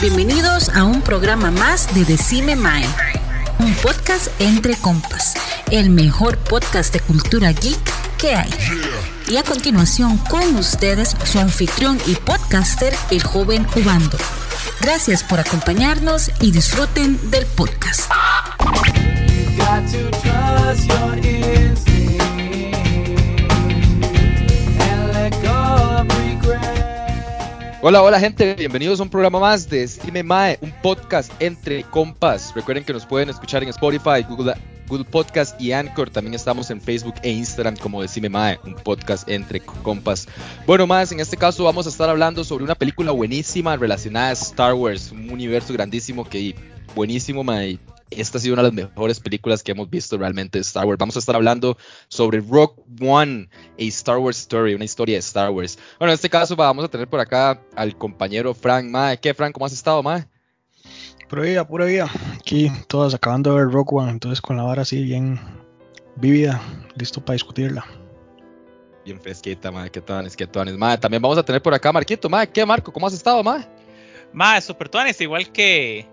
Bienvenidos a un programa más de Decime Mae, un podcast entre compas, el mejor podcast de cultura geek que hay. Y a continuación con ustedes su anfitrión y podcaster, el joven Ubando. Gracias por acompañarnos y disfruten del podcast. Hola, hola gente, bienvenidos a un programa más de Stime Mae, un podcast entre compas. Recuerden que nos pueden escuchar en Spotify, Google, Google Podcast y Anchor. También estamos en Facebook e Instagram como Decime Mae, un podcast entre compas. Bueno, más en este caso vamos a estar hablando sobre una película buenísima relacionada a Star Wars, un universo grandísimo que buenísimo, Mae esta ha sido una de las mejores películas que hemos visto realmente de Star Wars. Vamos a estar hablando sobre Rock One, a Star Wars Story, una historia de Star Wars. Bueno, en este caso vamos a tener por acá al compañero Frank. Mae, ¿qué, Frank? ¿Cómo has estado, Mae? Pura vida, pura vida. Aquí todos acabando de ver Rock One, entonces con la vara así bien vívida, listo para discutirla. Bien fresquita, Mae, qué es qué tones. Mae, también vamos a tener por acá Marquito, Mae, ¿qué, Marco? ¿Cómo has estado, Mae? Mae, super tones, igual que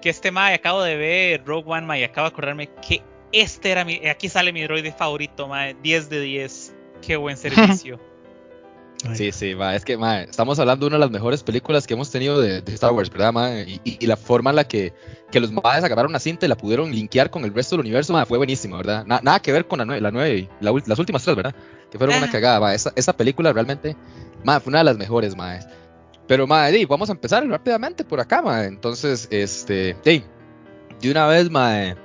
que este Mae, acabo de ver Rogue One, Mae, y acabo de acordarme que este era mi, aquí sale mi droide favorito, Mae, 10 de 10. Qué buen servicio. Sí, sí, ma, es que ma, estamos hablando de una de las mejores películas que hemos tenido de, Star Wars, ¿verdad? Ma? Y, la forma en la que, que los madres agarraron una cinta y la pudieron linkear con el resto del universo ma, fue buenísima, ¿verdad? nada que ver con la 9 la nueve, las últimas tres, ¿verdad? Que fueron una ah. cagada. Ma. Esa, esa película realmente ma, fue una de las mejores, ma. Pero, madre, vamos a empezar rápidamente por acá, madre. Entonces, este, hey, de una vez, madre.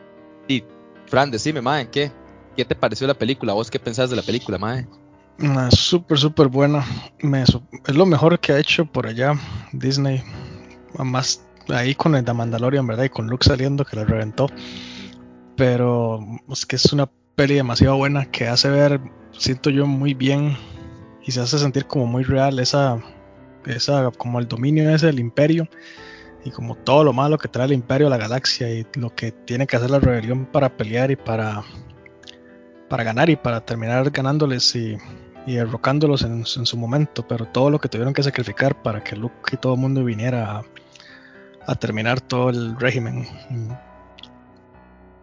Y, Fran, decime, madre, ¿qué? ¿Qué te pareció la película? ¿Vos qué pensás de la película, madre? Súper, súper buena. es lo mejor que ha hecho por allá Disney. Más ahí con el de Mandalorian, ¿verdad? Y con Luke saliendo que lo reventó. Pero es que es una peli demasiado buena que hace ver, siento yo, muy bien y se hace sentir como muy real esa esa, como el dominio ese del imperio y como todo lo malo que trae el imperio a la galaxia y lo que tiene que hacer la rebelión para pelear y para, para ganar y para terminar ganándoles y, y derrocándolos en, su momento, pero todo lo que tuvieron que sacrificar para que Luke y todo el mundo viniera a, terminar todo el régimen.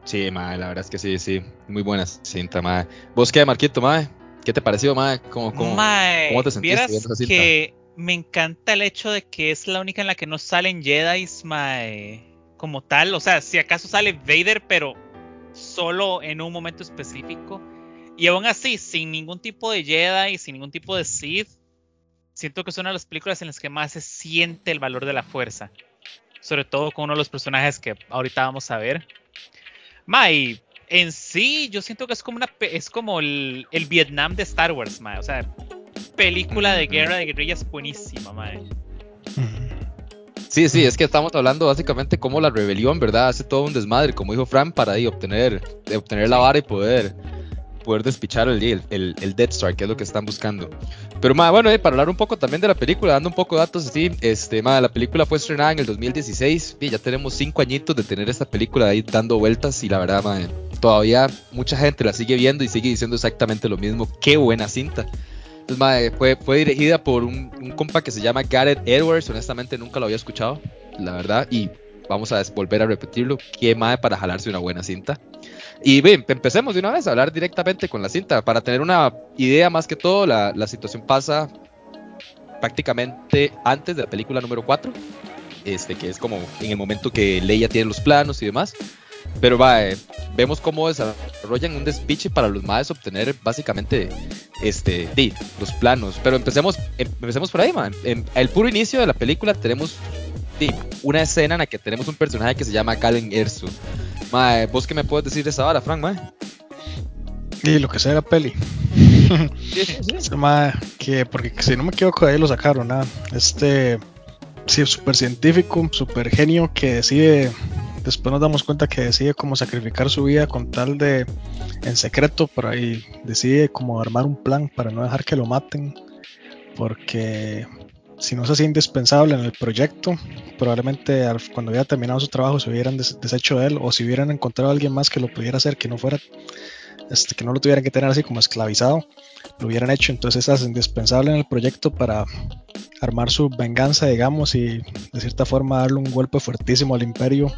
Sí, madre, la verdad es que sí, sí, muy buena cinta, madre. ¿Vos qué, Marquito, madre? ¿Qué te pareció, madre? ¿Cómo, cómo, ¿cómo te sentiste viendo esa cinta? Que me encanta el hecho de que es la única en la que no salen Jedi como tal. O sea, si acaso sale Vader, pero solo en un momento específico. Y aún así, sin ningún tipo de Jedi, sin ningún tipo de Sith, siento que es una de las películas en las que más se siente el valor de la fuerza. Sobre todo con uno de los personajes que ahorita vamos a ver. Mai, en sí, yo siento que es como una es como el, el Vietnam de Star Wars, Mae. O sea, película de guerra de guerrillas buenísima, madre. Sí, sí, es que estamos hablando básicamente como la rebelión, ¿verdad? Hace todo un desmadre, como dijo Fran, para ahí obtener, obtener la vara y poder, poder despichar el, el, el, Death Star, que es lo que están buscando. Pero, ma, bueno, eh, para hablar un poco también de la película, dando un poco de datos así, este, ma, la película fue estrenada en el 2016, y ya tenemos cinco añitos de tener esta película ahí dando vueltas, y la verdad, ma, todavía mucha gente la sigue viendo y sigue diciendo exactamente lo mismo. Qué buena cinta. Entonces, fue, fue dirigida por un, compa que se llama Gareth Edwards. Honestamente, nunca lo había escuchado, la verdad. Y vamos a volver a repetirlo. Qué madre para jalarse una buena cinta. Y bien, empecemos de una vez a hablar directamente con la cinta. Para tener una idea, más que todo, la, la situación pasa prácticamente antes de la película número 4. Este, que es como en el momento que Leia tiene los planos y demás. Pero va, eh, vemos cómo desarrollan un despiche para los madres obtener básicamente este, los planos. Pero empecemos, em, empecemos por ahí, man. En el puro inicio de la película tenemos una escena en la que tenemos un personaje que se llama Kalen Ersu. Mae, ¿vos qué me puedes decir de esa hora, Frank, mae? Y lo que sea la peli. que, porque si no me equivoco, de ahí lo sacaron, nada. Este, sí, súper científico, súper genio que decide después nos damos cuenta que decide como sacrificar su vida con tal de en secreto por ahí decide como armar un plan para no dejar que lo maten porque si no se hacía indispensable en el proyecto probablemente cuando hubiera terminado su trabajo se hubieran deshecho de él o si hubieran encontrado a alguien más que lo pudiera hacer que no fuera este, que no lo tuvieran que tener así como esclavizado, lo hubieran hecho. Entonces es indispensable en el proyecto para armar su venganza, digamos, y de cierta forma darle un golpe fuertísimo al imperio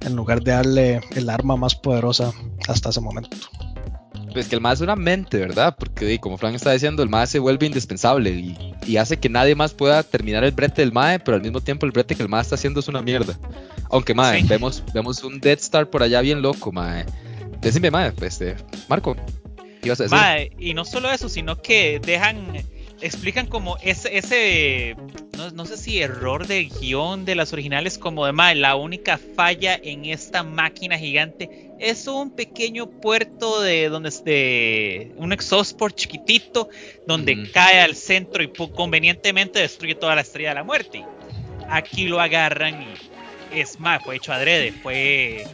en lugar de darle el arma más poderosa hasta ese momento. Pues que el más es una mente, ¿verdad? Porque como Frank está diciendo, el MAE se vuelve indispensable y, hace que nadie más pueda terminar el brete del MAE, pero al mismo tiempo el brete que el MAE está haciendo es una mierda. Aunque MAE, vemos, vemos un Dead Star por allá bien loco, MAE. Decime, MAE, pues, este, Marco, ¿qué ibas a decir? MAE, y no solo eso, sino que dejan explican como ese, ese no, sé si error de guion de las originales, como de más, la única falla en esta máquina gigante es un pequeño puerto de donde de un exosport chiquitito donde cae al centro y convenientemente destruye toda la estrella de la muerte. Aquí lo agarran y es más, fue hecho adrede, fue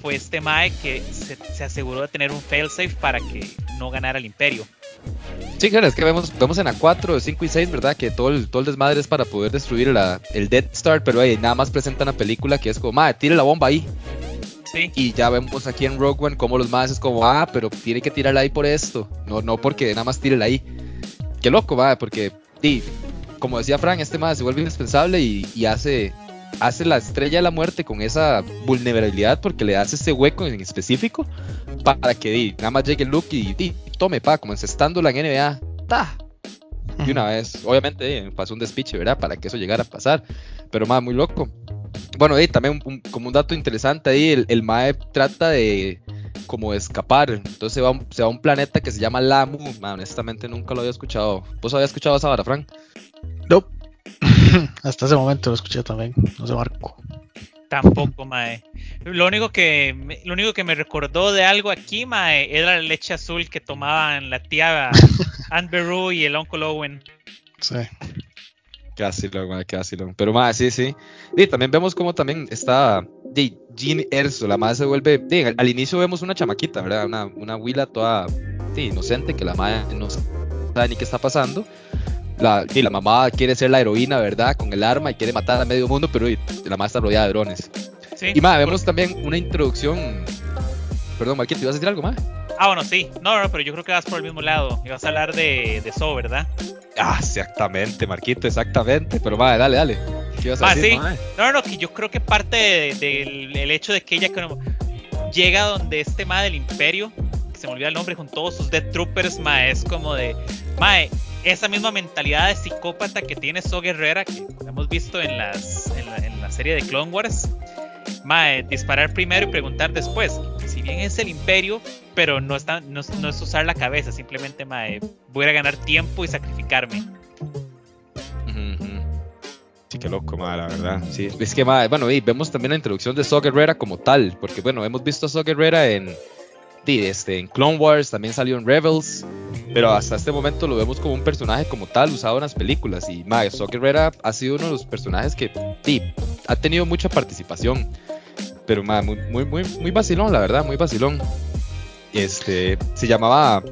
fue este Mae que se, se aseguró de tener un failsafe para que no ganara el imperio. Sí, claro, es que vemos, vemos en A4, 5 y 6, ¿verdad? Que todo el, todo el desmadre es para poder destruir la, el Dead Star, pero ahí nada más presenta una película que es como, madre, tire la bomba ahí. Sí. Y ya vemos aquí en Rogue One como los más es como, ah, pero tiene que tirarla ahí por esto. No, no porque nada más tírela ahí. Qué loco, va, porque, sí, como decía Frank, este más se vuelve indispensable y, y, hace, hace la estrella de la muerte con esa vulnerabilidad porque le hace ese hueco en específico para que nada más llegue Luke y, y tome, pa, como encestando la NBA, ta. Y una vez, obviamente, pasó un despiche, ¿verdad? Para que eso llegara a pasar. Pero, más muy loco. Bueno, y también como un dato interesante ahí, el, el, MAE trata de como escapar. Entonces se va, a un planeta que se llama Lamu. honestamente nunca lo había escuchado. ¿Vos habías escuchado esa hora, Frank? No. Hasta ese momento lo escuché también. No sé, Marco. Tampoco, mae. Lo único que me, lo único que me recordó de algo aquí, mae, era la leche azul que tomaban la tía Aunt Beru y el Uncle Owen. Sí. Casi lo, mae, casi lo. Pero mae, sí, sí. Y también vemos como también está de Jean Erso, la madre se vuelve. al inicio vemos una chamaquita, ¿verdad? Una, una huila toda inocente que la madre no sabe ni qué está pasando la, y la mamá quiere ser la heroína, ¿verdad? Con el arma y quiere matar a medio mundo, pero la mamá está rodeada de drones. y más, vemos también una introducción. Perdón, Marquito, ¿ibas a decir algo más? Ah, bueno, sí. No, no, pero yo creo que vas por el mismo lado. Y vas a hablar de, de So, ¿verdad? Ah, exactamente, Marquito, exactamente. Pero va, dale, dale. ¿Qué ibas a ah, decir? Sí. No, no, que yo creo que parte del hecho de que ella llega donde este ma del imperio, que se me olvida el nombre, con todos sus Death Troopers, ma, es como de, mae, esa misma mentalidad de psicópata que tiene So Guerrera, que hemos visto en, las, en, la, serie de Clone Wars. Mae, disparar primero y preguntar después. Si bien es el imperio, pero no, está, no, es usar la cabeza, simplemente mae, voy a ganar tiempo y sacrificarme. Sí, qué loco, mae, la verdad. Sí, es que, mae, bueno, y vemos también la introducción de So Guerrera como tal, porque, bueno, hemos visto a So Guerrera en, este, en Clone Wars, también salió en Rebels, pero hasta este momento lo vemos como un personaje como tal usado en las películas. Y Mae, Guerrera ha sido uno de los personajes que sí, ha tenido mucha participación. Pero mae, muy, muy, muy, muy vacilón, la verdad, muy vacilón. Este, se llamaba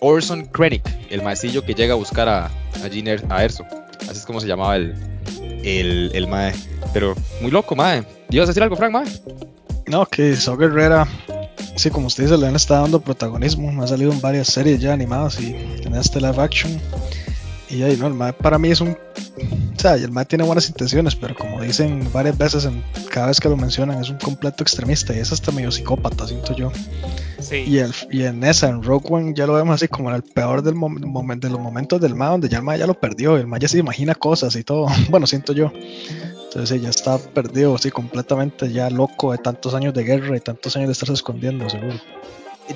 Orson Krennic, el maecillo que llega a buscar a, a, Giner, a Erso. Así es como se llamaba el, el, el mae. Pero muy loco, mae. ¿Ibas a decir algo, Frank, mae? No, que So Guerrera sí, como usted dice, le han estado dando protagonismo. Ha salido en varias series ya animadas y en este live action. Y ahí, no, el MAE para mí es un. O sea, el MAE tiene buenas intenciones, pero como dicen varias veces, en, cada vez que lo mencionan, es un completo extremista y es hasta medio psicópata, siento yo. Sí. Y, el, y en esa, en Rogue One, ya lo vemos así como en el peor del de los momentos del MAE, donde ya el MAE ya lo perdió. El MAE ya se imagina cosas y todo. Bueno, siento yo. Entonces ella está perdido, así completamente ya loco de tantos años de guerra y tantos años de estarse escondiendo, seguro.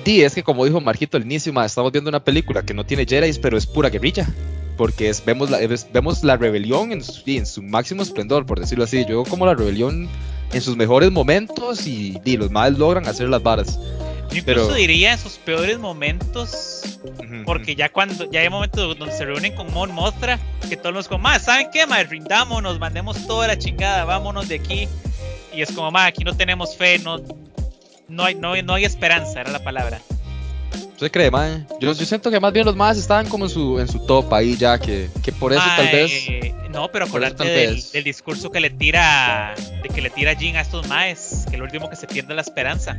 Sí, es que como dijo Marquito al inicio, estamos viendo una película que no tiene Jedi, pero es pura guerrilla. Porque es, vemos, la, vemos la rebelión en su, en su máximo esplendor, por decirlo así. Yo como la rebelión en sus mejores momentos y, los más logran hacer las varas. Yo incluso diría en sus peores momentos, porque ya cuando ya hay momentos donde se reúnen con Mon Mothra, que todos los como, más, ¿saben qué? Más rindámonos, mandemos toda la chingada, vámonos de aquí. Y es como, más, aquí no tenemos fe, no, no, hay, no, no hay esperanza, era la palabra. ¿Usted cree, mae? Yo, yo siento que más bien los más estaban como en su, en su top ahí ya, que, que por eso tal vez. No, pero acordate del, del, discurso que le tira, de que le tira Jin a estos maes, que lo último que se pierde la esperanza.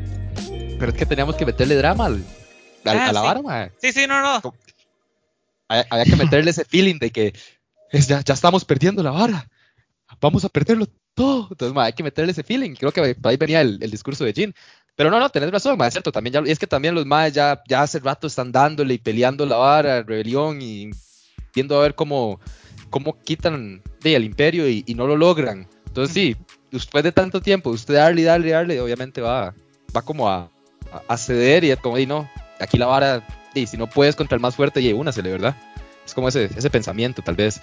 Pero es que teníamos que meterle drama a, Ah, la sí. vara, mae. Sí, sí, no, no. Había que meterle ese feeling de que es, ya, ya estamos perdiendo la vara. Vamos a perderlo todo. Entonces, mae, hay que meterle ese feeling. Creo que ahí venía el, el discurso de Jin. Pero no, no, tenés razón, mae, es cierto. También ya, y es que también los maes ya, ya hace rato están dándole y peleando la vara, rebelión y viendo a ver cómo, cómo quitan de, el imperio y, y no lo logran. Entonces, sí, después de tanto tiempo, usted darle, darle, darle, obviamente va, va como a, a- a ceder y es como, y no, aquí la vara, y si no puedes contra el más fuerte, y únasele, ¿verdad? Es como ese, ese pensamiento, tal vez.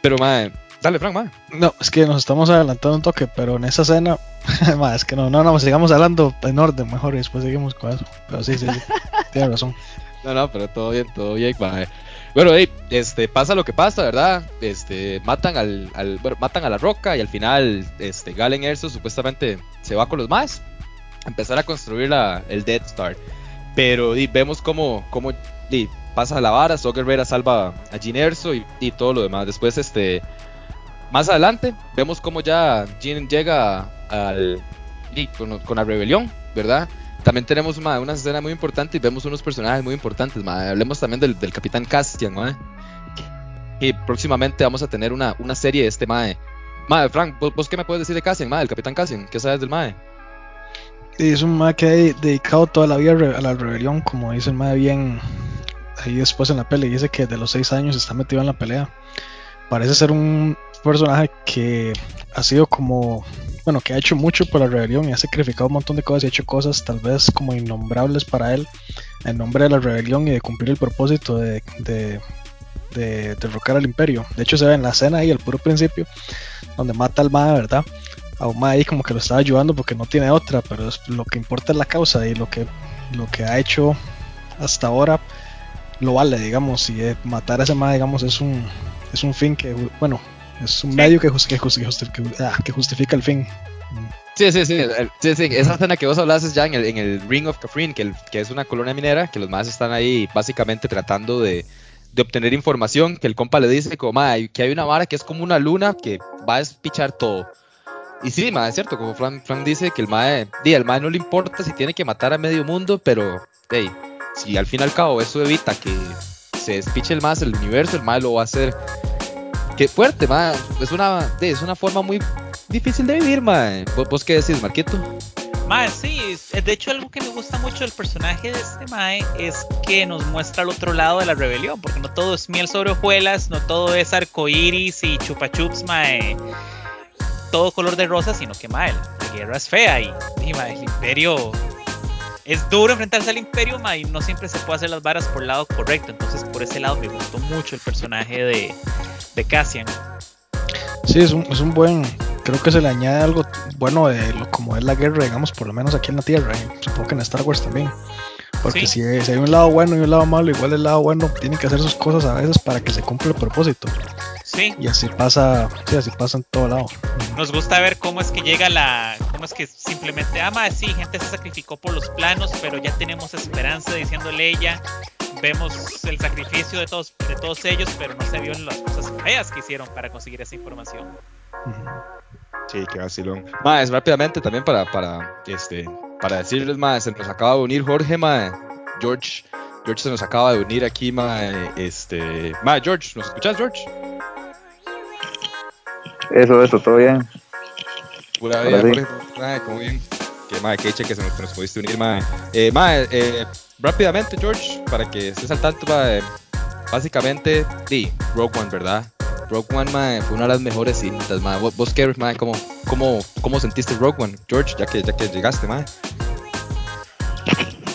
Pero, mae, dale, Frank, mae. No, es que nos estamos adelantando un toque, pero en esa escena, ma, es que no, no, no, sigamos hablando en orden mejor y después seguimos con eso. Pero sí, sí, sí, tienes razón. No, no, pero todo bien, todo bien, mae. Bueno, hey, este, pasa lo que pasa, ¿verdad? Este, matan al, al- bueno, matan a la roca y al final, este, Galen Erso supuestamente se va con los más empezar a construir la, el Death Star. Pero vemos cómo, cómo di, pasa la vara, So Guerrera salva a Jin Erso y, y todo lo demás. Después, este, más adelante, vemos cómo ya Jin llega al, con, con la rebelión, ¿verdad? También tenemos ma, una escena muy importante y vemos unos personajes muy importantes. ma. Hablemos también del, del Capitán Castian, que, que próximamente vamos a tener una, una serie de este Mae. Mae, Frank, ¿vos, qué me puedes decir de Cassian, Mae, del Capitán Cassian? ¿Qué sabes del Mae? Es un ma que ha dedicado toda la vida a la rebelión, como dice el ma bien ahí después en la pelea, dice que de los 6 años está metido en la pelea. Parece ser un personaje que ha sido como, bueno, que ha hecho mucho por la rebelión y ha sacrificado un montón de cosas y ha hecho cosas tal vez como innombrables para él en nombre de la rebelión y de cumplir el propósito de, de, de derrocar al imperio. De hecho se ve en la escena ahí, al puro principio, donde mata al ma, ¿verdad? A un ahí como que lo estaba ayudando porque no tiene otra, pero es- lo que importa es la causa y lo que, lo que ha hecho hasta ahora lo vale, digamos, y eh, matar a ese mae, digamos, es un, es un fin que, bueno, es un Sí. medio que, que, que ah, que justifica el fin. Sí, sí, sí, sí, sí, Esa escena que vos hablas es ya en el, en el Ring of Kafrin, que, el- que es una colonia minera, que los más están ahí básicamente tratando de, de obtener información, que el compa le dice como, "Mae, que hay una vara que es como una luna que va a despichar todo. Y sí, es cierto, como Frank, Frank dice, que el mae, al mae no le importa si tiene que matar a medio mundo, pero, hey, si al fin y al cabo eso evita que se despiche el más el universo, el mae lo va a hacer. Qué fuerte, mae. Es una, es una forma muy difícil de vivir, mae. ¿Vos, qué decís, Marquito? Mae, sí, de hecho algo que me gusta mucho del personaje de este Mae es que nos muestra el otro lado de la rebelión, porque no todo es miel sobre hojuelas, no todo es arcoiris y chupa chups, Mae, todo color de rosa, sino que Mae, la guerra es fea y, y, mae, el imperio es duro enfrentarse al imperio, Mae, y no siempre se puede hacer las varas por el lado correcto, entonces por ese lado me gustó mucho el personaje de, de Cassian. Sí, es un, es un buen, creo que se le añade algo bueno de lo como es la guerra, digamos, por lo menos aquí en la Tierra, y supongo que en Star Wars también. Porque Sí. si, si hay un lado bueno y un lado malo, igual el lado bueno tiene que hacer sus cosas a veces para que se cumpla el propósito. Sí, Y así pasa, sí, así pasa en todo lado. Nos gusta ver cómo es que llega la. cómo es que simplemente. Ah, ma, sí, gente se sacrificó por los planos, pero ya tenemos esperanza diciéndole ella. Vemos el sacrificio de todos, de todos ellos, pero no se vio en las cosas feas que hicieron para conseguir esa información. Sí, qué vacilón. Más rápidamente también para, para, este, para decirles, más, se nos acaba de unir Jorge, mae. George, George se nos acaba de unir aquí, mae. Este, mae, George, ¿nos escuchas, George? Eso, eso, todo bien. Pura vida, sí. Jorge. Como bien. Que, mae, que que se nos, pudiste unir, mae. Eh, mae, eh, rápidamente, George, para que estés al tanto, mae. Básicamente, sí, Rogue One, ¿verdad? Rogue One, mae, fue una de las mejores cintas, mae. ¿Vos, vos qué, mae, cómo, cómo, cómo sentiste Rogue One, George, ya que, ya que llegaste, mae?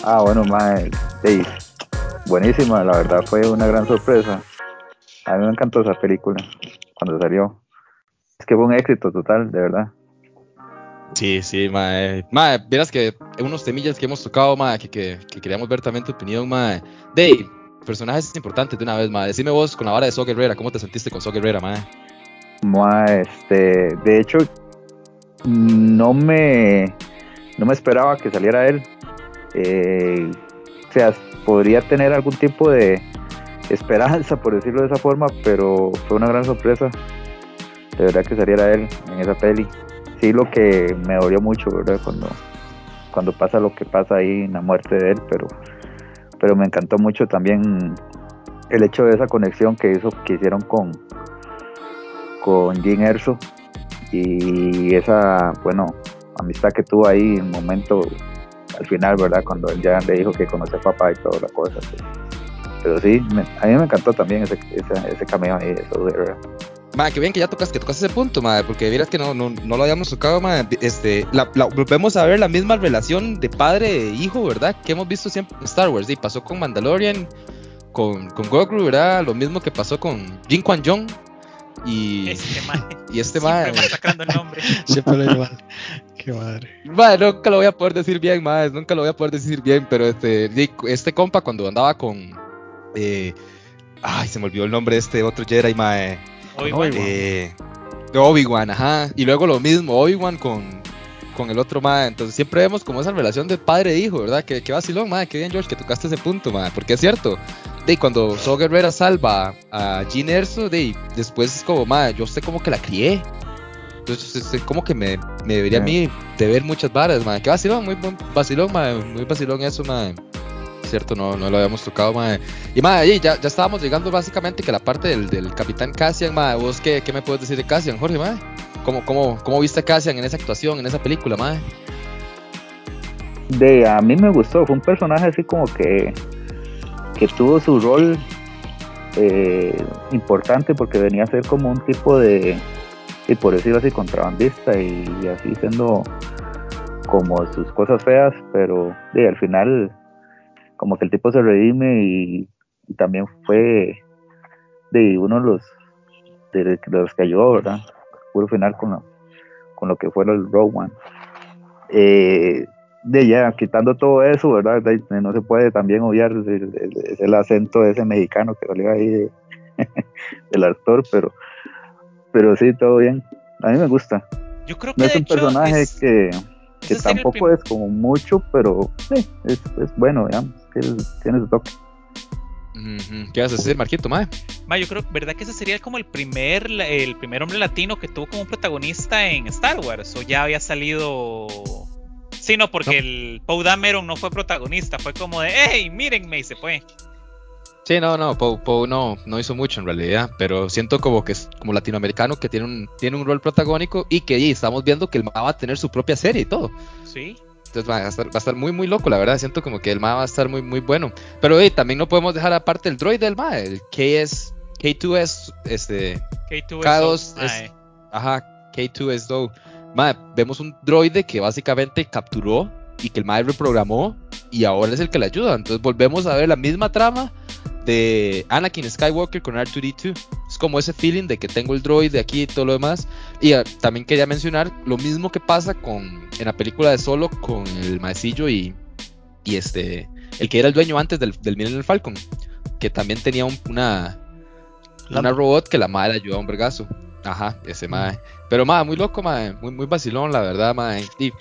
Ah, bueno, mae, sí, buenísima, la verdad fue una gran sorpresa. A mí me encantó esa película cuando salió. Es que fue un éxito total, de verdad. Sí, sí, mae. Mae, vieras que unos temillas que hemos tocado, mae, que, que, que queríamos ver también tu opinión, mae. Dave, personajes importantes de una vez, mae. Decime vos con la vara de So Guerrera, ¿cómo te sentiste con So Guerrera, mae? Mae, este, de hecho, no me, no me esperaba que saliera él. Eh, o sea, podría tener algún tipo de esperanza, por decirlo de esa forma, pero fue una gran sorpresa. De verdad que saliera él en esa peli. Sí, lo que me dolió mucho, ¿verdad? Cuando, cuando pasa lo que pasa ahí en la muerte de él, pero, pero me encantó mucho también el hecho de esa conexión que hizo que hicieron con con Jim Erso y esa bueno amistad que tuvo ahí en un momento al final verdad cuando él ya le dijo que conoce a papá y toda la cosa pero sí a mí me encantó también ese ese, ese cameo ahí eso verdad Madre, qué bien que ya tocas, que tocas ese punto, madre, porque miras que no, no, no lo habíamos tocado, madre. Este, la, volvemos a ver la misma relación de padre e hijo, ¿verdad? Que hemos visto siempre en Star Wars. Y pasó con Mandalorian, con, con Goku, ¿verdad? Lo mismo que pasó con Jin Kwan Jong. Y este mae. Y este mae. sacando el nombre. Siempre lo igual. Qué madre. Madre, nunca lo voy a poder decir bien, madre. Nunca lo voy a poder decir bien, pero este, este compa cuando andaba con. Eh, ay, se me olvidó el nombre de este otro Jedi, mae. Obi-Wan. Eh, Obi-Wan, ajá. Y luego lo mismo, Obi-Wan con, con el otro mae. Entonces siempre vemos como esa relación de padre e hijo, ¿verdad? Que, que vacilón, mae. Qué bien, George, que tocaste ese punto, mae. Porque es cierto. De cuando So Guerrera salva a Jean Erso, de después es como, mae, yo sé como que la crié. Entonces es como que me, me debería a mí de ver muchas varas, mae. Qué vacilón, muy buen vacilón, mae. Muy vacilón eso, mae cierto, no, no lo habíamos tocado, madre. Y madre, ya, ya estábamos llegando básicamente que la parte del, del capitán Cassian, madre. ¿Vos qué, qué, me puedes decir de Cassian, Jorge, madre? ¿Cómo, cómo, cómo viste a Cassian en esa actuación, en esa película, madre? De, a mí me gustó, fue un personaje así como que, que tuvo su rol eh, importante porque venía a ser como un tipo de, y por decirlo así, contrabandista y, así siendo como sus cosas feas, pero de, al final como que el tipo se redime y, también fue de uno de los, de, los que ayudó, ¿verdad? Puro final con lo, con lo que fue el Rogue One. Eh, de ya, quitando todo eso, ¿verdad? no se puede también obviar el, acento de ese mexicano que salió ahí del actor, pero, pero sí, todo bien. A mí me gusta. Yo creo que no es un personaje que, que tampoco es como mucho, pero sí, es, es bueno, digamos tiene su toque. ¿Qué vas a decir, Marquito, mae? yo creo, ¿verdad que ese sería como el primer, el primer hombre latino que tuvo como protagonista en Star Wars? ¿O ya había salido...? Sí, no, porque el Poe Dameron no fue protagonista, fue como de, hey, mírenme, y se fue. Sí, no, no, Poe, no, no hizo mucho en realidad, pero siento como que es como latinoamericano que tiene un, tiene un rol protagónico y que estamos viendo que el va a tener su propia serie y todo. Sí. Entonces va a, estar, va a estar muy, muy loco, la verdad. Siento como que el MA va a estar muy, muy bueno. Pero hey, también no podemos dejar aparte el droid del MA, el KS, K2S, este. K2S. K2 ajá, K2S Do. vemos un droide que básicamente capturó y que el MA reprogramó y ahora es el que le ayuda. Entonces volvemos a ver la misma trama de Anakin Skywalker con R2D2. Es como ese feeling de que tengo el droid de aquí y todo lo demás. Y ah, también quería mencionar lo mismo que pasa con en la película de Solo con el maecillo y, y este el que era el dueño antes del, del Millennium Falcon, que también tenía una una robot que la madre ayudó a un vergazo. Ajá, ese mae. Pero madre, muy loco, madre, muy muy vacilón, la verdad, madre. Y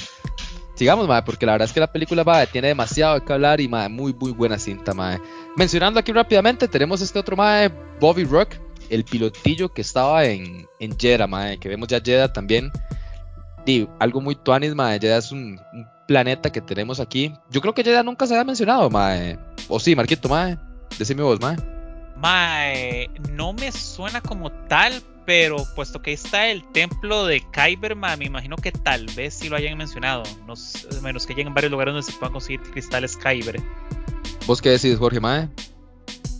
sigamos, madre, porque la verdad es que la película madre, tiene demasiado que hablar y madre, muy muy buena cinta, madre. Mencionando aquí rápidamente, tenemos este otro madre, Bobby Rock, el pilotillo que estaba en, en Jeddah, madre, que vemos ya Jeddah también. Y algo muy tuanis, madre, Jeddah es un, planeta que tenemos aquí. Yo creo que Jeddah nunca se había mencionado, madre. O sí, Marquito, madre. Decime vos, madre. Mae, no me suena como tal, pero puesto que ahí está el templo de Kyber, me imagino que tal vez sí lo hayan mencionado. No, menos que lleguen varios lugares donde se puedan conseguir cristales Kyber. ¿Vos qué decís, Jorge Mae?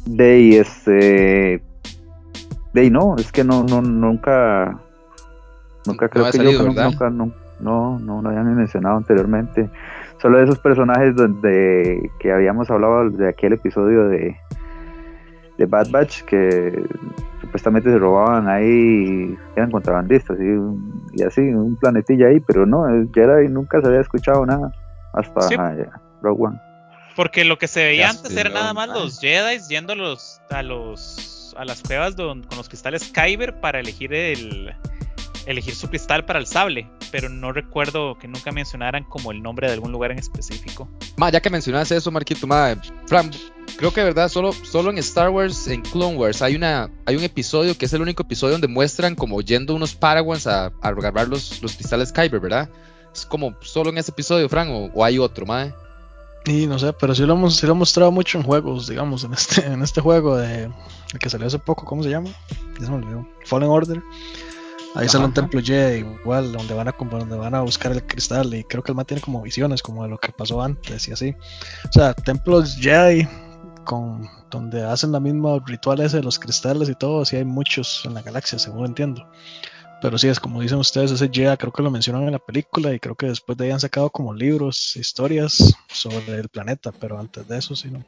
De este. De no, es que no, no, nunca. Nunca creo que yo nunca, no, no, no lo habían mencionado anteriormente. Solo de esos personajes donde que habíamos hablado de aquel episodio de, de Bad Batch que supuestamente se robaban ahí eran contrabandistas y, así, un planetilla ahí, pero no, Jedi nunca se había escuchado nada hasta Rogue One. Porque lo que se veía antes era nada más los Jedi yendo a los, a los a las cuevas con los cristales Kyber para elegir el elegir su cristal para el sable, pero no recuerdo que nunca mencionaran como el nombre de algún lugar en específico. Ma, ya que mencionaste eso, Marquito, ma, Fran, creo que verdad, solo, solo en Star Wars, en Clone Wars, hay una, hay un episodio que es el único episodio donde muestran como yendo unos Paragons a, a agarrar los, los cristales Kyber, ¿verdad? Es como solo en ese episodio, Fran, o, hay otro, ma. Y no sé, pero sí lo hemos, sí lo mostrado mucho en juegos, digamos, en este, en este juego de el que salió hace poco, ¿cómo se llama? Ya se me olvidó. Fallen Order. Ahí sale un templo Jedi igual, donde van a donde van a buscar el cristal y creo que el man tiene como visiones como de lo que pasó antes y así. O sea, templos Jedi con donde hacen la misma ritual ese de los cristales y todo, sí hay muchos en la galaxia, según entiendo. Pero sí, es como dicen ustedes, ese Jedi creo que lo mencionan en la película y creo que después de ahí han sacado como libros, historias sobre el planeta, pero antes de eso sí no.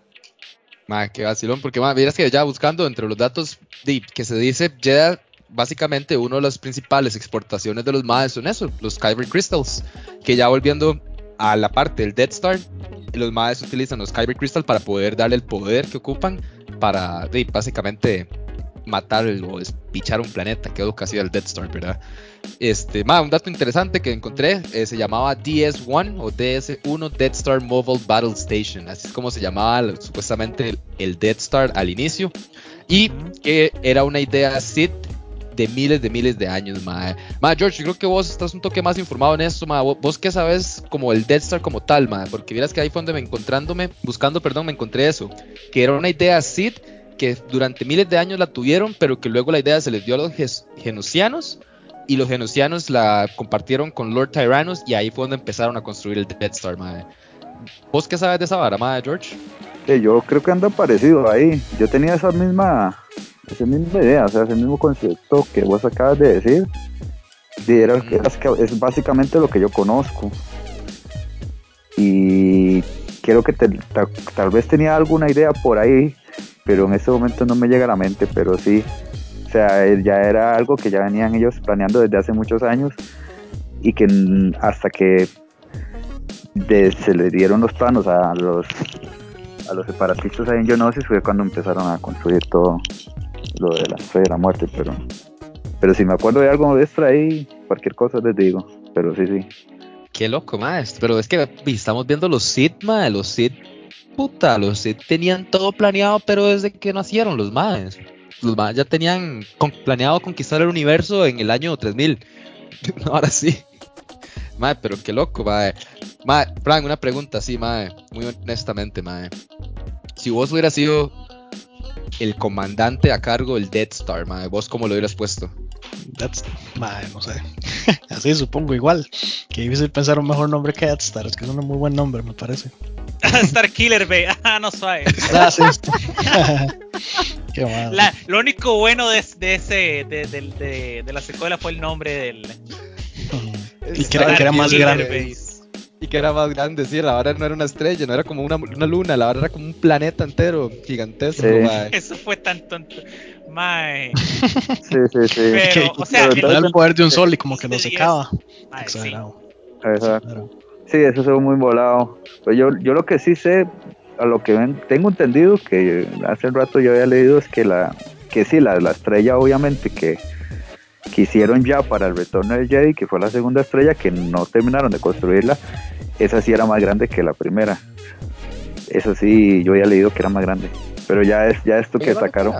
Ma, qué vacilón, porque ma, miras que ya buscando entre los datos de, que se dice Jedi básicamente una de las principales exportaciones de los MAES son eso, los Kyber Crystals, que ya volviendo a la parte del Dead Star, los MAES utilizan los Kyber Crystals para poder darle el poder que ocupan para básicamente matar o despichar un planeta, que es lo que hacía el Dead Star, ¿verdad? Este, un dato interesante que encontré eh, se llamaba DS1 o DS1 Dead Star Mobile Battle Station, así es como se llamaba supuestamente el, el Dead Star al inicio, y que era una idea Sith de miles de miles de años, mae. Mae, George, yo creo que vos estás un toque más informado en esto, mae. Vos, qué sabes como el Death Star como tal, mae. Porque miras que ahí fue donde me encontrándome, buscando, perdón, me encontré eso. Que era una idea Sith que durante miles de años la tuvieron, pero que luego la idea se les dio a los genusianos y los genusianos la compartieron con Lord Tyrannus y ahí fue donde empezaron a construir el Death Star, mae. ¿Vos qué sabes de esa vara, mae, George? yo creo que anda parecido ahí. Yo tenía esa misma esa misma idea, o sea, ese mismo concepto que vos acabas de decir, es básicamente lo que yo conozco. Y creo que tal vez tenía alguna idea por ahí, pero en ese momento no me llega a la mente, pero sí, o sea, ya era algo que ya venían ellos planeando desde hace muchos años y que hasta que se le dieron los planos a los a los separatistas ahí en Geonosis fue cuando empezaron a construir todo lo de la fe de la muerte, pero pero si me acuerdo de algo extra ahí, cualquier cosa les digo, pero sí, sí. Qué loco, más. Pero es que estamos viendo los Sith, ma, los Sith, puta, los Sith tenían todo planeado, pero desde que nacieron los maes. Los maes ya tenían planeado conquistar el universo en el año 3000. Ahora sí. Madre, pero qué loco, madre. Madre, Frank, una pregunta así, madre. Muy honestamente, madre. Si vos hubieras sido el comandante a cargo del Dead Star, madre. ¿Vos cómo lo hubieras puesto? Dead Star, madre, no sé. Así supongo igual. Que difícil pensar un mejor nombre que Dead Star. Es que es un muy buen nombre, me parece. Star Killer, ve. Ah, no suave. Gracias. Qué mal. lo único bueno de, de ese, de, de, de, la secuela fue el nombre del. y que era, que era más grande y que era más grande, sí, la vara no era una estrella, no era como una, una luna, la vara era como un planeta entero, gigantesco, Eso fue tan tonto. Mae. Sí, sí, sí. Pero, o sea, que el poder de un sol y como que lo secaba. Exagerado. Sí. eso se ve muy volado. Pero yo, yo lo que sí sé, a lo que ven, tengo entendido que hace un rato yo había leído es que la que sí, la, la estrella obviamente que, que hicieron ya para el retorno del Jedi, que fue la segunda estrella, que no terminaron de construirla, esa sí era más grande que la primera. Eso sí, yo había leído que era más grande. Pero ya es ya esto que sacaron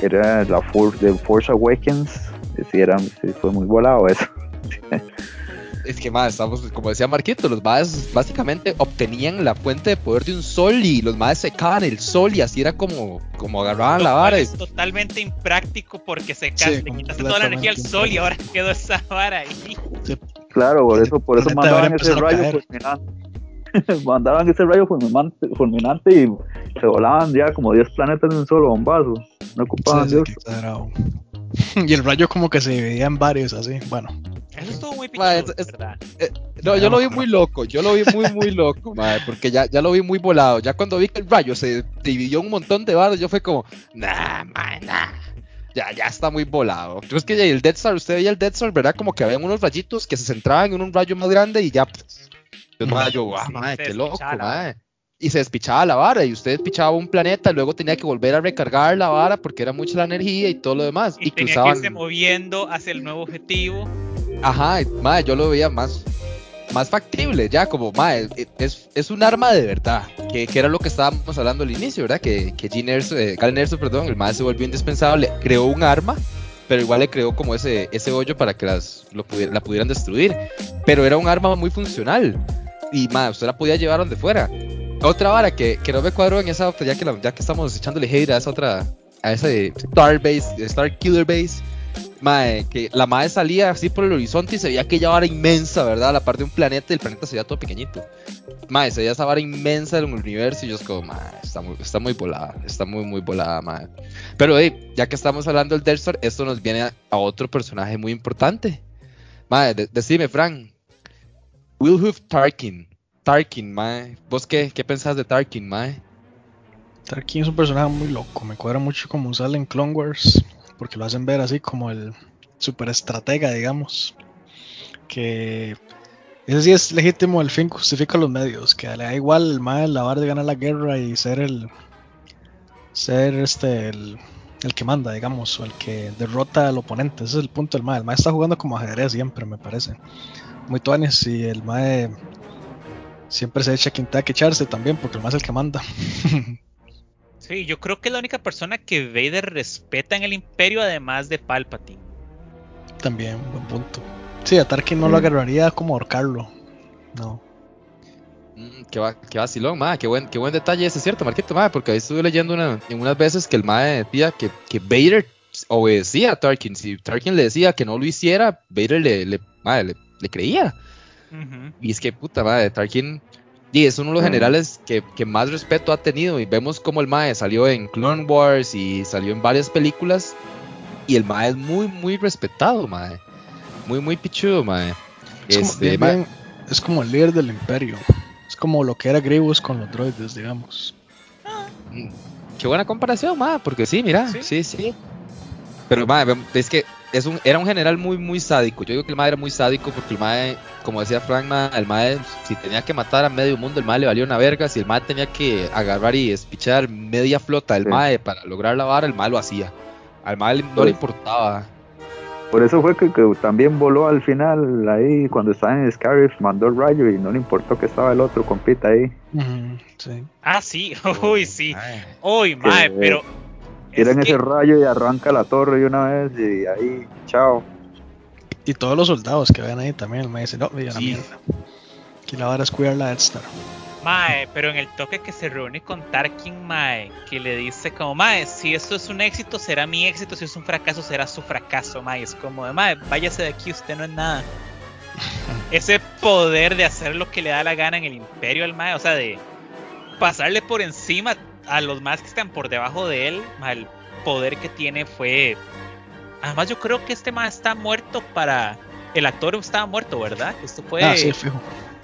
era la Force, de Force Awakens, sí, era, fue muy volado eso. es que más, estamos, como decía Marquito, los maes básicamente obtenían la fuente de poder de un sol y los maes secaban el sol y así era como, como agarraban la vara. Es totalmente impráctico porque se sí, quitaste toda la energía al sol y ahora quedó esa vara ahí. Claro, por eso, por eso mandaban ese rayo fulminante. mandaban ese rayo fulminante, y se volaban ya como 10 planetas en un solo bombazo. No ocupaban Dios. y el rayo como que se dividía en varios así, bueno. Eso estuvo muy eh, no, yo lo vi muy loco, yo lo vi muy, muy loco, madre, porque ya, ya lo vi muy volado. Ya cuando vi que el rayo se dividió un montón de barras, yo fue como, nah, man, nah. Ya, ya está muy volado. Yo es que el Dead Star, usted veía el Dead Star, ¿verdad? Como que había unos rayitos que se centraban en un rayo más grande y ya. Pues, yo, rayo, wow, madre, qué loco, madre y se despichaba la vara y usted despichaba un planeta y luego tenía que volver a recargar la vara porque era mucha la energía y todo lo demás. Y, tenía que irse moviendo hacia el nuevo objetivo. Ajá, madre, yo lo veía más, más factible, ya como, madre, es, es un arma de verdad, que, que, era lo que estábamos hablando al inicio, ¿verdad? Que, que Gene Erso, eh, perdón, el madre se volvió indispensable, creó un arma, pero igual le creó como ese, ese hoyo para que las, lo la pudieran destruir, pero era un arma muy funcional y madre, usted la podía llevar donde fuera. Otra vara que, que no me cuadró en esa, ya que, ya que estamos echándole hate a esa otra, a ese Star Base, Star Killer Base, Mae, que la madre salía así por el horizonte y se veía aquella vara inmensa, ¿verdad? La parte de un planeta y el planeta se veía todo pequeñito. Mae, se veía esa vara inmensa del universo y yo es como, mae, está muy, está muy volada, está muy, muy volada, mae. Pero, hey, ya que estamos hablando del Death Star, esto nos viene a, otro personaje muy importante. Mae, decime, Frank, Wilhoof Tarkin. Tarkin, mae. ¿Vos qué, qué pensás de Tarkin, mae? Tarkin es un personaje muy loco, me cuadra mucho como sale en Clone Wars porque lo hacen ver así como el super estratega, digamos. Que ese sí es legítimo, el fin justifica los medios, que le da igual el mal lavar de ganar la guerra y ser el ser este el, que manda, digamos, o el que derrota al oponente. Ese es el punto del mal. El mal está jugando como ajedrez siempre, me parece. Muy tuanes y el mae siempre se echa quien tenga que echarse también, porque el mae es el que manda. Sí, yo creo que es la única persona que Vader respeta en el Imperio, además de Palpatine. También, buen punto. Sí, a Tarkin no lo agarraría como ahorcarlo. No. Mm, qué, va, qué vacilón, ma, qué buen, qué buen detalle ese, es cierto, Marquito, ma, porque ahí estuve leyendo una, en unas veces que el ma decía que, que Vader obedecía a Tarkin. Si Tarkin le decía que no lo hiciera, Vader le, le, le, creía. Y es que, puta madre, Tarkin y es uno de los generales que, más respeto ha tenido. Y vemos como el Mae salió en Clone Wars y salió en varias películas. Y el Mae es muy, muy respetado, Mae. Muy, muy pichudo, Mae. Es, como, este, es como el líder del imperio. Es como lo que era Grievous con los droides, digamos. Mm, qué buena comparación, Mae. Porque sí, mira. Sí, sí. Pero, Mae, es que es un, era un general muy, muy sádico. Yo digo que el Mae era muy sádico porque el Mae como decía Frank, el mae, si tenía que matar a medio mundo, el mae le valía una verga. Si el mae tenía que agarrar y espichar media flota del mae para lograr la vara, el mae lo hacía. Al mae no le importaba. Por eso fue que, también voló al final ahí cuando estaba en Scarif, mandó el rayo y no le importó que estaba el otro compita ahí. Ah, sí, uy, sí. Uy, mae, pero. Tiran ese rayo y arranca la torre de una vez y ahí, chao. Y todos los soldados que ven ahí también, me dicen, no, me la mierda. Que la vara es cuidar la Death Star. Mae, pero en el toque que se reúne con Tarkin, Mae, que le dice como, Mae, si esto es un éxito, será mi éxito, si es un fracaso, será su fracaso, Mae. Es como, Mae, váyase de aquí, usted no es nada. Ese poder de hacer lo que le da la gana en el imperio al Mae, o sea, de pasarle por encima a los más que están por debajo de él, el poder que tiene fue Además, yo creo que este más está muerto para. El actor estaba muerto, ¿verdad? Esto fue. Ah, sí, fijo.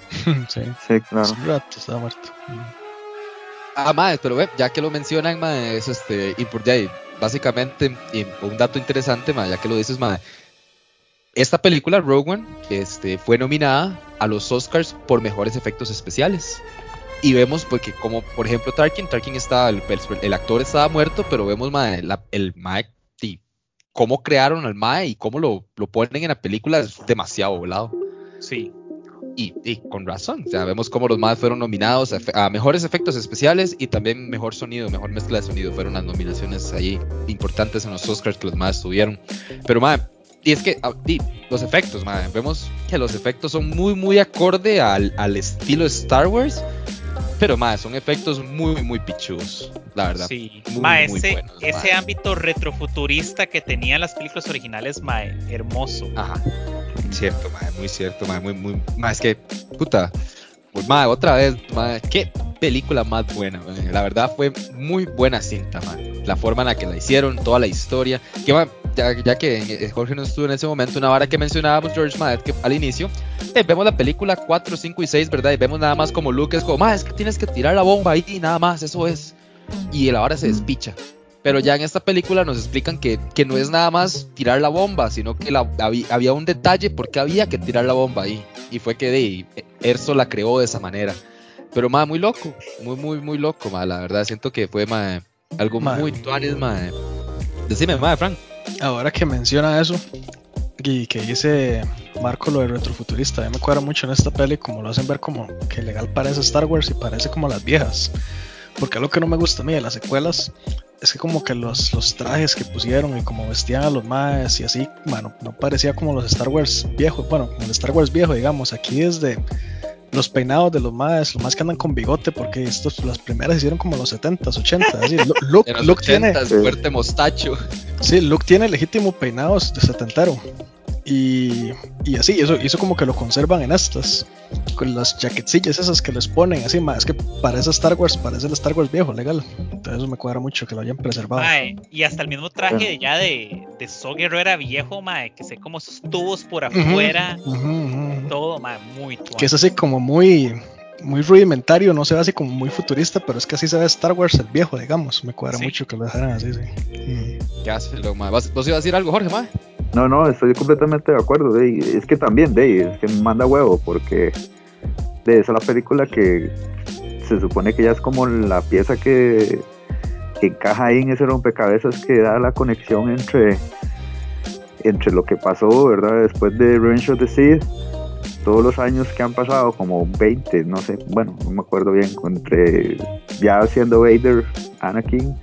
sí. sí, claro. rato estaba muerto. Ah, madre, pero ve, ya que lo mencionan, madre, es este. Y por ahí, básicamente, y un dato interesante, madre, ya que lo dices, madre. Esta película, Rogue One, este, fue nominada a los Oscars por mejores efectos especiales. Y vemos, porque como por ejemplo Tarkin, Tarkin estaba, el, el, actor estaba muerto, pero vemos madre, la, el Mike cómo crearon al Mae y cómo lo, lo ponen en la película es demasiado volado. Sí. Y, con razón, o sea, vemos cómo los Maes fueron nominados a, mejores efectos especiales y también mejor sonido, mejor mezcla de sonido. Fueron las nominaciones ahí importantes en los Oscars que los Maes tuvieron. Pero, Mae, y es que ah, los efectos, Mae, vemos que los efectos son muy, muy acorde al, al estilo de Star Wars pero más, son efectos muy, muy pichudos, la verdad. Sí, ma, ese, ese ámbito retrofuturista que tenían las películas originales, ma, hermoso. Ajá. Cierto, ma, muy cierto, ma, muy, muy. Ma, es que, puta. Pues, ma, otra vez, ma, qué película más buena, La verdad fue muy buena cinta, ma. La forma en la que la hicieron, toda la historia. Que, ma, ya, que eh, Jorge no estuvo en ese momento, una vara que mencionábamos George Madet que al inicio, eh, vemos la película 4, 5 y 6, ¿verdad? Y vemos nada más como Luke es como, es que tienes que tirar la bomba ahí y nada más, eso es. Y la vara se despicha. Pero ya en esta película nos explican que, que no es nada más tirar la bomba, sino que la, había, un detalle porque había que tirar la bomba ahí. Y fue que de, Erso la creó de esa manera. Pero, más muy loco, muy, muy, muy loco, ma, la verdad. Siento que fue, ma, algo muy tuanes, ma. Decime, ma, Frank. Ahora que menciona eso y que dice Marco lo de retrofuturista, a mí me cuadra mucho en esta peli como lo hacen ver como que legal parece Star Wars y parece como las viejas. Porque algo que no me gusta a mí de las secuelas es que como que los, los trajes que pusieron y como vestían a los maes y así, bueno, no parecía como los Star Wars viejos, bueno, el Star Wars viejo, digamos, aquí desde los peinados de los más, los más que andan con bigote, porque estos, las primeras hicieron como los 70s, 80s. Luke, tiene. Fuerte mostacho. Sí, Luke tiene legítimo peinados de setentero. Y, y así, eso, eso como que lo conservan en estas, con las jaquetillas esas que les ponen, así, más que parece Star Wars, parece el Star Wars viejo, legal. Entonces eso me cuadra mucho que lo hayan preservado. y hasta el mismo traje de ya de, de So Guerrero viejo, mae, que sé como esos tubos por afuera, todo, mae, muy Que es así como muy muy rudimentario, no se ve así como muy futurista, pero es que así se ve Star Wars el viejo, digamos. Me cuadra mucho que lo dejaran así, sí. Mm. Ya, ¿Vos, ibas a decir algo, Jorge, mae? No, no, estoy completamente de acuerdo. Es que también, de, es que manda huevo, porque de esa la película que se supone que ya es como la pieza que, que encaja ahí en ese rompecabezas que da la conexión entre, entre lo que pasó, ¿verdad? Después de Revenge of the Seed todos los años que han pasado, como 20, no sé, bueno, no me acuerdo bien, entre ya siendo Vader, Anakin,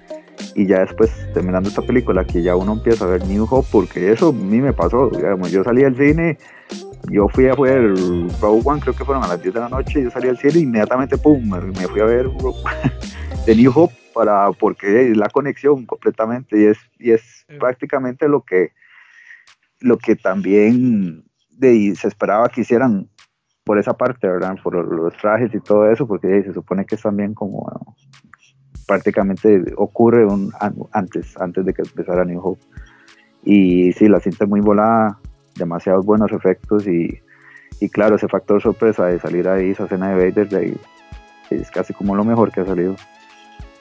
y ya después terminando esta película, que ya uno empieza a ver New Hope, porque eso a mí me pasó, digamos, yo salí al cine, yo fui a ver Rogue One, creo que fueron a las 10 de la noche, yo salí al cine y inmediatamente, pum, me, fui a ver The New Hope, para, porque es la conexión completamente, y es, y es prácticamente lo que, lo que también de, se esperaba que hicieran por esa parte, ¿verdad? Por los trajes y todo eso, porque se supone que es también como prácticamente ocurre un, antes, antes de que empezara New Hope. Y sí, la cinta muy volada, demasiados buenos efectos y, y claro, ese factor sorpresa de salir ahí, esa escena de Vader, de es casi como lo mejor que ha salido.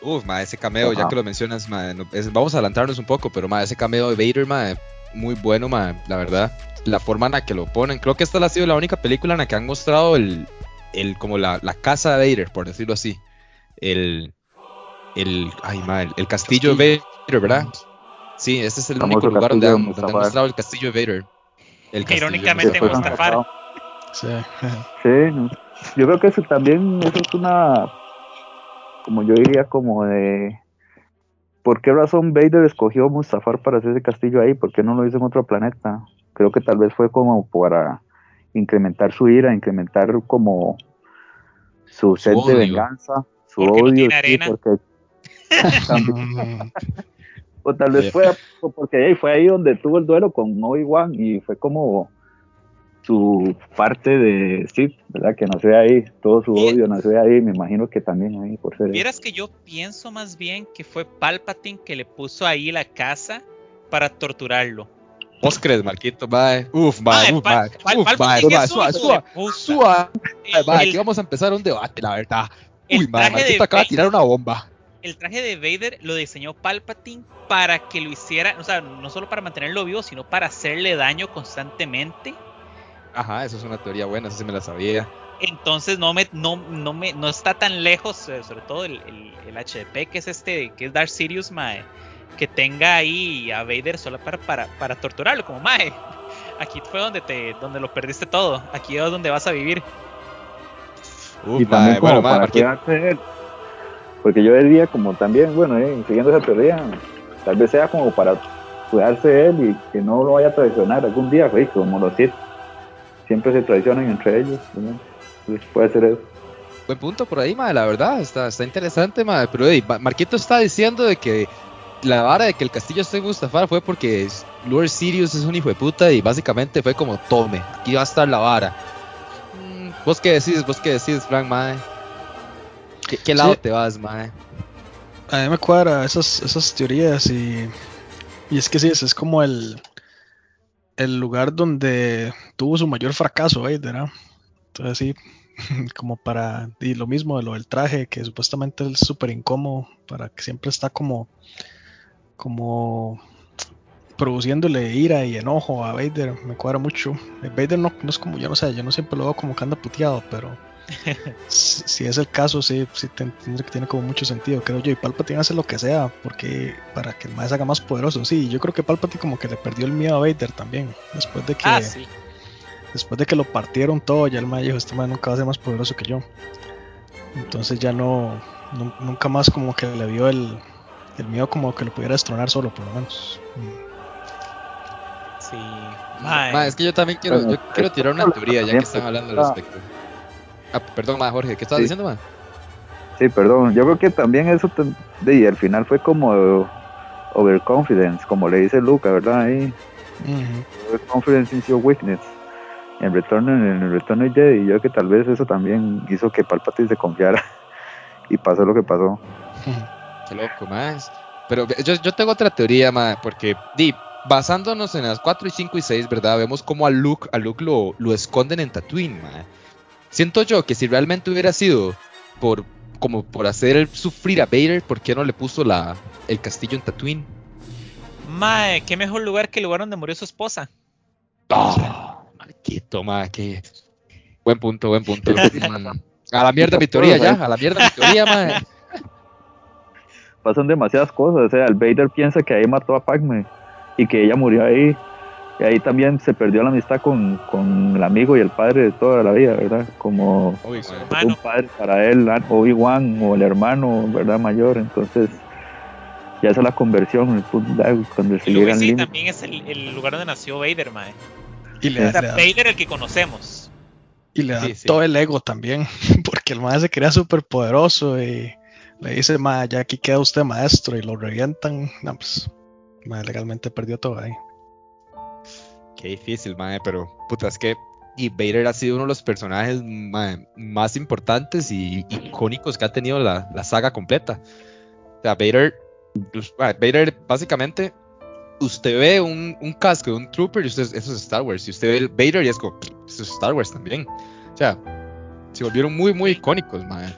Uf, ma, ese cameo, ya que lo mencionas, ma, vamos a adelantarnos un poco, pero ma, ese cameo de Vader, ma, muy bueno, ma, la verdad la forma en la que lo ponen. Creo que esta ha sido la única película en la que han mostrado el, el como la, la casa de Vader, por decirlo así. El, el, ay, mal, el, castillo de Vader, ¿verdad? Sí, este es el único lugar donde han, mostrado el castillo de Vader. El Irónicamente Mustafar. Sí. sí, yo creo que eso también eso es una, como yo diría, como de ¿por qué razón Vader escogió Mustafar para hacer ese castillo ahí? ¿Por qué no lo hizo en otro planeta? creo que tal vez fue como para incrementar su ira, incrementar como su sed de venganza, su odio, porque o tal vez fue porque fue ahí donde tuvo el duelo con Obi-Wan y fue como su parte de sí, ¿verdad? Que no sea ahí, todo su odio no sea ahí, me imagino que también ahí por ser. Vieras que yo pienso más bien que fue Palpatine que le puso ahí la casa para torturarlo. ¿Vos crees, Marquito? Bye. Uf, bye, uf, bye. Uf, bye. Suave, suave, suave. Aquí vamos a empezar un debate, la verdad. Uy, madre, Marquito acaba de tirar una bomba. El traje de Vader lo diseñó Palpatine para que lo hiciera, o sea, no solo para mantenerlo vivo, sino para hacerle daño constantemente. Ajá, eso es una teoría buena, eso sí me la sabía. Entonces no me, no, no me, no está tan lejos, eh, sobre todo el, el, el HDP que es este, que es Dark Sirius, mae que tenga ahí a Vader solo para, para, para torturarlo, como Mae. Aquí fue donde te donde lo perdiste todo. Aquí es donde vas a vivir. y también como para cuidarse él. Porque yo diría como también, bueno, eh, siguiendo esa teoría, tal vez sea como para cuidarse de él y que no lo vaya a traicionar algún día, güey, como los Sith. Siempre se traicionan entre ellos, pues puede ser eso. Buen punto por ahí, madre, la verdad, está, está interesante, madre. Pero Marquito está diciendo de que la vara de que el castillo esté en Mustafar fue porque Lord Sirius es un hijo de puta y básicamente fue como tome, aquí va a estar la vara. Mm, ¿Vos qué decís? ¿Vos qué decís, Frank, mae? ¿Qué, lado te vas, mae? A mí me cuadra esas, esas teorías y, y es que sí, es como el, el lugar donde tuvo su mayor fracaso, ¿verdad? Entonces sí, como para, y lo mismo de lo del traje, que supuestamente es súper incómodo, para que siempre está como como produciéndole ira y enojo a Vader, me cuadra mucho. Eh, Vader no, no, es como, yo no sé, yo no siempre lo veo como que anda puteado, pero si, es el caso, sí, sí tiene como mucho sentido, creo yo. Y Palpatine hace lo que sea, porque para que el más haga más poderoso. Sí, yo creo que Palpatine como que le perdió el miedo a Vader también, después de que... Ah, después de que lo partieron todo, ya el más dijo, este man nunca va a ser más poderoso que yo. Entonces ya no nunca más como que le vio el, el miedo como que lo pudiera destronar solo, por lo menos. Sí. es que yo también quiero, yo quiero tirar una teoría ya que están hablando al respecto. Ah, perdón, ma, Jorge, ¿qué estás diciendo, ma? Sí, perdón. Yo creo que también eso de, al final fue como overconfidence, como le dice Luca, ¿verdad? Ahí. Overconfidence is your weakness. En retorno, en el retorno de Jedi, yo creo que tal vez eso también hizo que Palpatine se confiara y pasó lo que pasó. Qué loco, más. Pero yo, yo tengo otra teoría, ma, porque di, basándonos en las 4 y 5 y 6, ¿verdad? Vemos como a Luke, a Luke lo, lo esconden en Tatooine, ma. Siento yo que si realmente hubiera sido por como por hacer sufrir a Vader, ¿por qué no le puso la, el castillo en Tatooine? Mae, qué mejor lugar que el lugar donde murió su esposa. Oh, marquito, ma, qué buen punto, buen punto. a la mierda mi teoría ya, a la mierda mi teoría, ma. Pasan demasiadas cosas, o sea, el Vader piensa que ahí mató a Padme y que ella murió ahí y ahí también se perdió la amistad con, con el amigo y el padre de toda la vida, ¿verdad? Como un padre para él, Obi-Wan o el hermano, ¿verdad? Mayor, entonces ya esa es la conversión, cuando se llega sí, también es el, lugar donde nació Vader, mae. Y le, da, Vader el que conocemos. Y le da todo el ego también, porque el mae se crea súper poderoso y le dice, mae, ya aquí queda usted maestro y lo revientan. No, pues, mae, legalmente perdió todo ahí. Qué difícil, mae, pero puta, es que y Vader ha sido uno de los personajes más importantes y icónicos que ha tenido la, saga completa. O sea, Vader, Vader básicamente, usted ve un, casco de un trooper y usted, eso es Star Wars. Y usted ve el Vader y es como, eso es Star Wars también. O sea, se volvieron muy, muy icónicos, mae.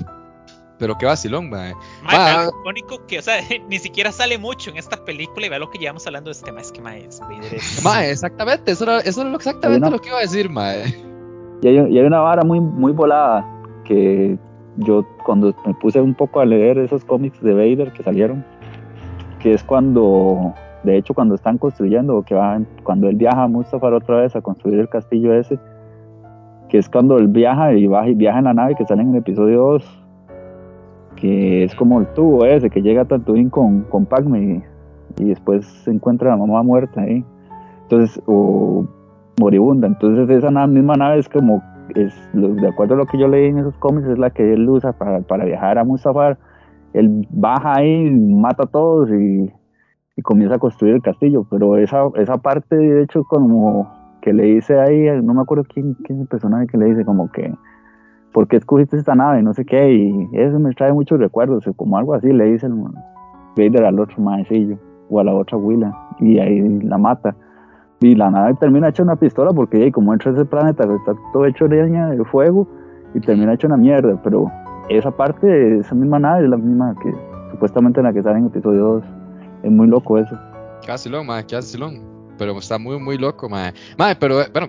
Pero qué vacilón, mae. Mae, icónico que, o sea, ni siquiera sale mucho en esta película y vea lo que llevamos hablando de este tema, es que mae es Mae, exactamente, eso era, eso era exactamente lo que iba a decir, mae. Y hay, y hay una vara muy, muy volada que yo cuando me puse un poco a leer esos cómics de Vader que salieron, que es cuando, de hecho, cuando están construyendo, que van, cuando él viaja a Mustafar otra vez a construir el castillo ese, que es cuando él viaja y baja y viaja en la nave que sale en el episodio 2 que es como el tubo ese que llega a Tatooine con, con Padme y, después se encuentra la mamá muerta ahí. Entonces, o moribunda. Entonces, esa misma nave es como, es, de acuerdo a lo que yo leí en esos cómics, es la que él usa para, para viajar a Mustafar. Él baja ahí, mata a todos y, y comienza a construir el castillo. Pero esa, esa parte, de hecho, como que le dice ahí, no me acuerdo quién, quién es el personaje que le dice, como que ¿por qué escogiste esta nave? No sé qué, y eso me trae muchos recuerdos, como algo así le dice el Vader al otro maecillo, o a la otra Willa, y ahí la mata. Y la nave termina hecha una pistola porque como entra ese planeta está todo hecho de leña, de fuego, y termina hecha una mierda, pero esa parte, esa misma nave es la misma que supuestamente en la que sale en episodio 2. Es muy loco eso. Casi lo, madre, casi lo. Pero está muy, muy loco, madre. Madre, pero bueno,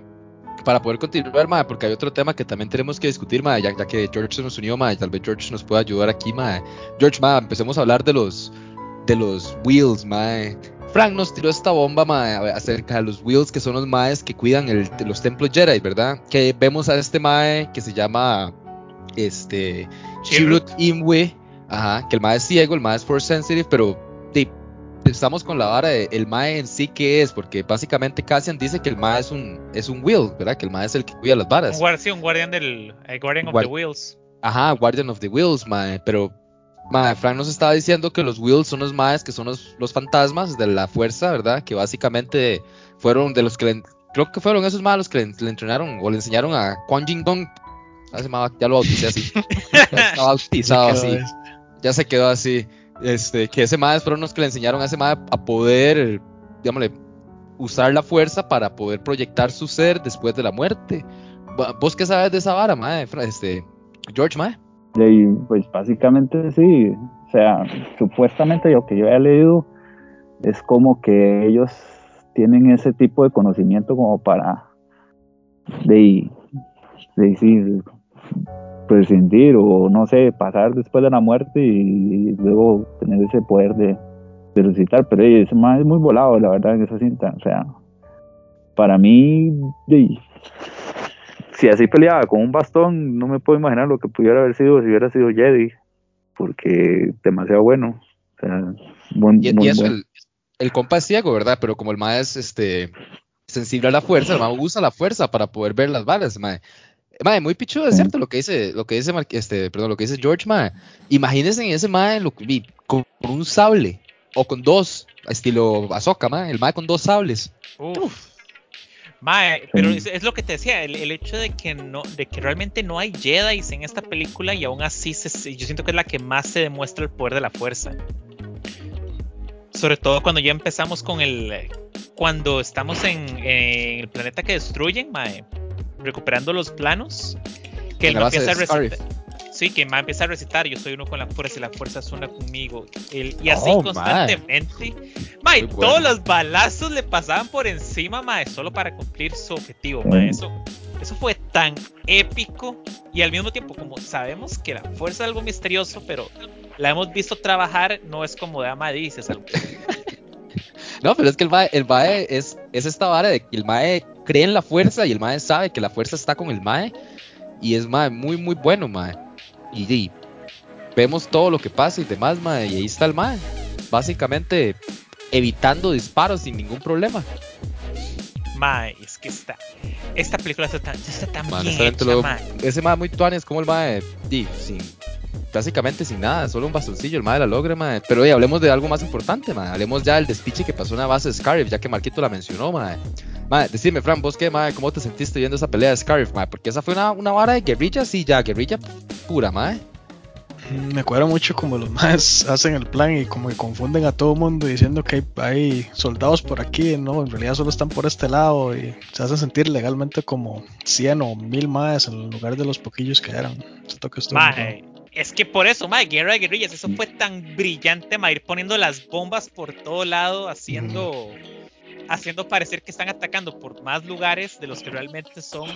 para poder continuar, ma, porque hay otro tema que también tenemos que discutir, ma, ya, que George se nos unió, ma, tal vez George nos pueda ayudar aquí, ma. George, ma, empecemos a hablar de los de los wheels, ma. Frank nos tiró esta bomba, ma, acerca de los wheels, que son los maes que cuidan el, los templos Jedi, ¿verdad? Que vemos a este mae que se llama este Chirrut Imwe, ajá, que el mae es ciego, el mae es force sensitive, pero estamos con la vara de el Mae en sí que es, porque básicamente Cassian dice que el Mae es un, es un Wheel, ¿verdad? Que el Mae es el que cuida las varas. Un, sí, un guardián del eh, Guardian of the Wheels. Ajá, Guardian of the Wheels, Mae, pero Mae, Frank nos estaba diciendo que los Wheels son los Maes que son los, los fantasmas de la fuerza, ¿verdad? Que básicamente fueron de los que le, creo que fueron esos malos que le, entrenaron o le enseñaron a Quan Jin Gong. Ya, lo bauticé así. ya está bautizado así. Ya se quedó así. Este, que ese madre fueron los que le enseñaron a ese madre a poder, digámosle, usar la fuerza para poder proyectar su ser después de la muerte. ¿Vos qué sabes de esa vara, madre? Este, George, madre. pues básicamente sí. O sea, supuestamente lo que yo he leído es como que ellos tienen ese tipo de conocimiento como para de, de prescindir o no sé, pasar después de la muerte y, luego tener ese poder de, resucitar. Pero ese más es muy volado, la verdad, en esa cinta. O sea, para mí, si así peleaba con un bastón, no me puedo imaginar lo que pudiera haber sido si hubiera sido Jedi, porque demasiado bueno. O sea, buen, y, eso, El, el compa es ciego, ¿verdad? Pero como el más es este, sensible a la fuerza, el más usa la fuerza para poder ver las balas, mae Mae, muy pichudo, es cierto lo que dice, lo que dice, este, perdón, lo que dice George, mae. Imagínense en ese mae lo, con, un sable o con dos, estilo Azoka, mae, el mae con dos sables. Uf. Mae, pero es, lo que te decía, el, hecho de que no, de que realmente no hay Jedi en esta película y aún así se, yo siento que es la que más se demuestra el poder de la fuerza. Sobre todo cuando ya empezamos con el. Cuando estamos en, el planeta que destruyen, mae, recuperando los planos. Que él empieza a recitar. Sí, que mae empieza a recitar. Yo soy uno con la fuerza y la fuerza es una conmigo. y así oh, constantemente. Mae, todos los balazos le pasaban por encima, mae, solo para cumplir su objetivo, mae. Eso, eso fue tan épico. Y al mismo tiempo, como sabemos que la fuerza es algo misterioso, pero la hemos visto trabajar, no es como de Ama dices algo. No, pero es que el Mae, el mae es, es esta vara de que el Mae cree en la fuerza y el Mae sabe que la fuerza está con el Mae. Y es Mae muy, muy bueno, Mae. Y, vemos todo lo que pasa y demás, Mae. Y ahí está el Mae. Básicamente evitando disparos sin ningún problema. Mae, es que está. Esta película está tan, está tan bien Ese Mae muy tuanes como el Mae. Di, sin básicamente sin nada, solo un bastoncillo, el madre la logra, madre. Pero oye, hablemos de algo más importante, madre. Hablemos ya del despiche que pasó en la base de Scarif, ya que Marquito la mencionó, madre. Madre, decime, Fran, vos qué, madre, ¿cómo te sentiste viendo esa pelea de Scarif, madre? Porque esa fue una, una vara de guerrilla, sí, ya, guerrilla pura, madre. Mm, me acuerda mucho como los más hacen el plan y como que confunden a todo el mundo diciendo que hay, soldados por aquí, no, en realidad solo están por este lado y se hacen sentir legalmente como 100 o 1000 más en lugar de los poquillos que eran. Siento que es que por eso, mae, Guerra de Guerrillas, eso fue tan brillante, mae, ir poniendo las bombas por todo lado, haciendo, haciendo parecer que están atacando por más lugares de los que realmente son.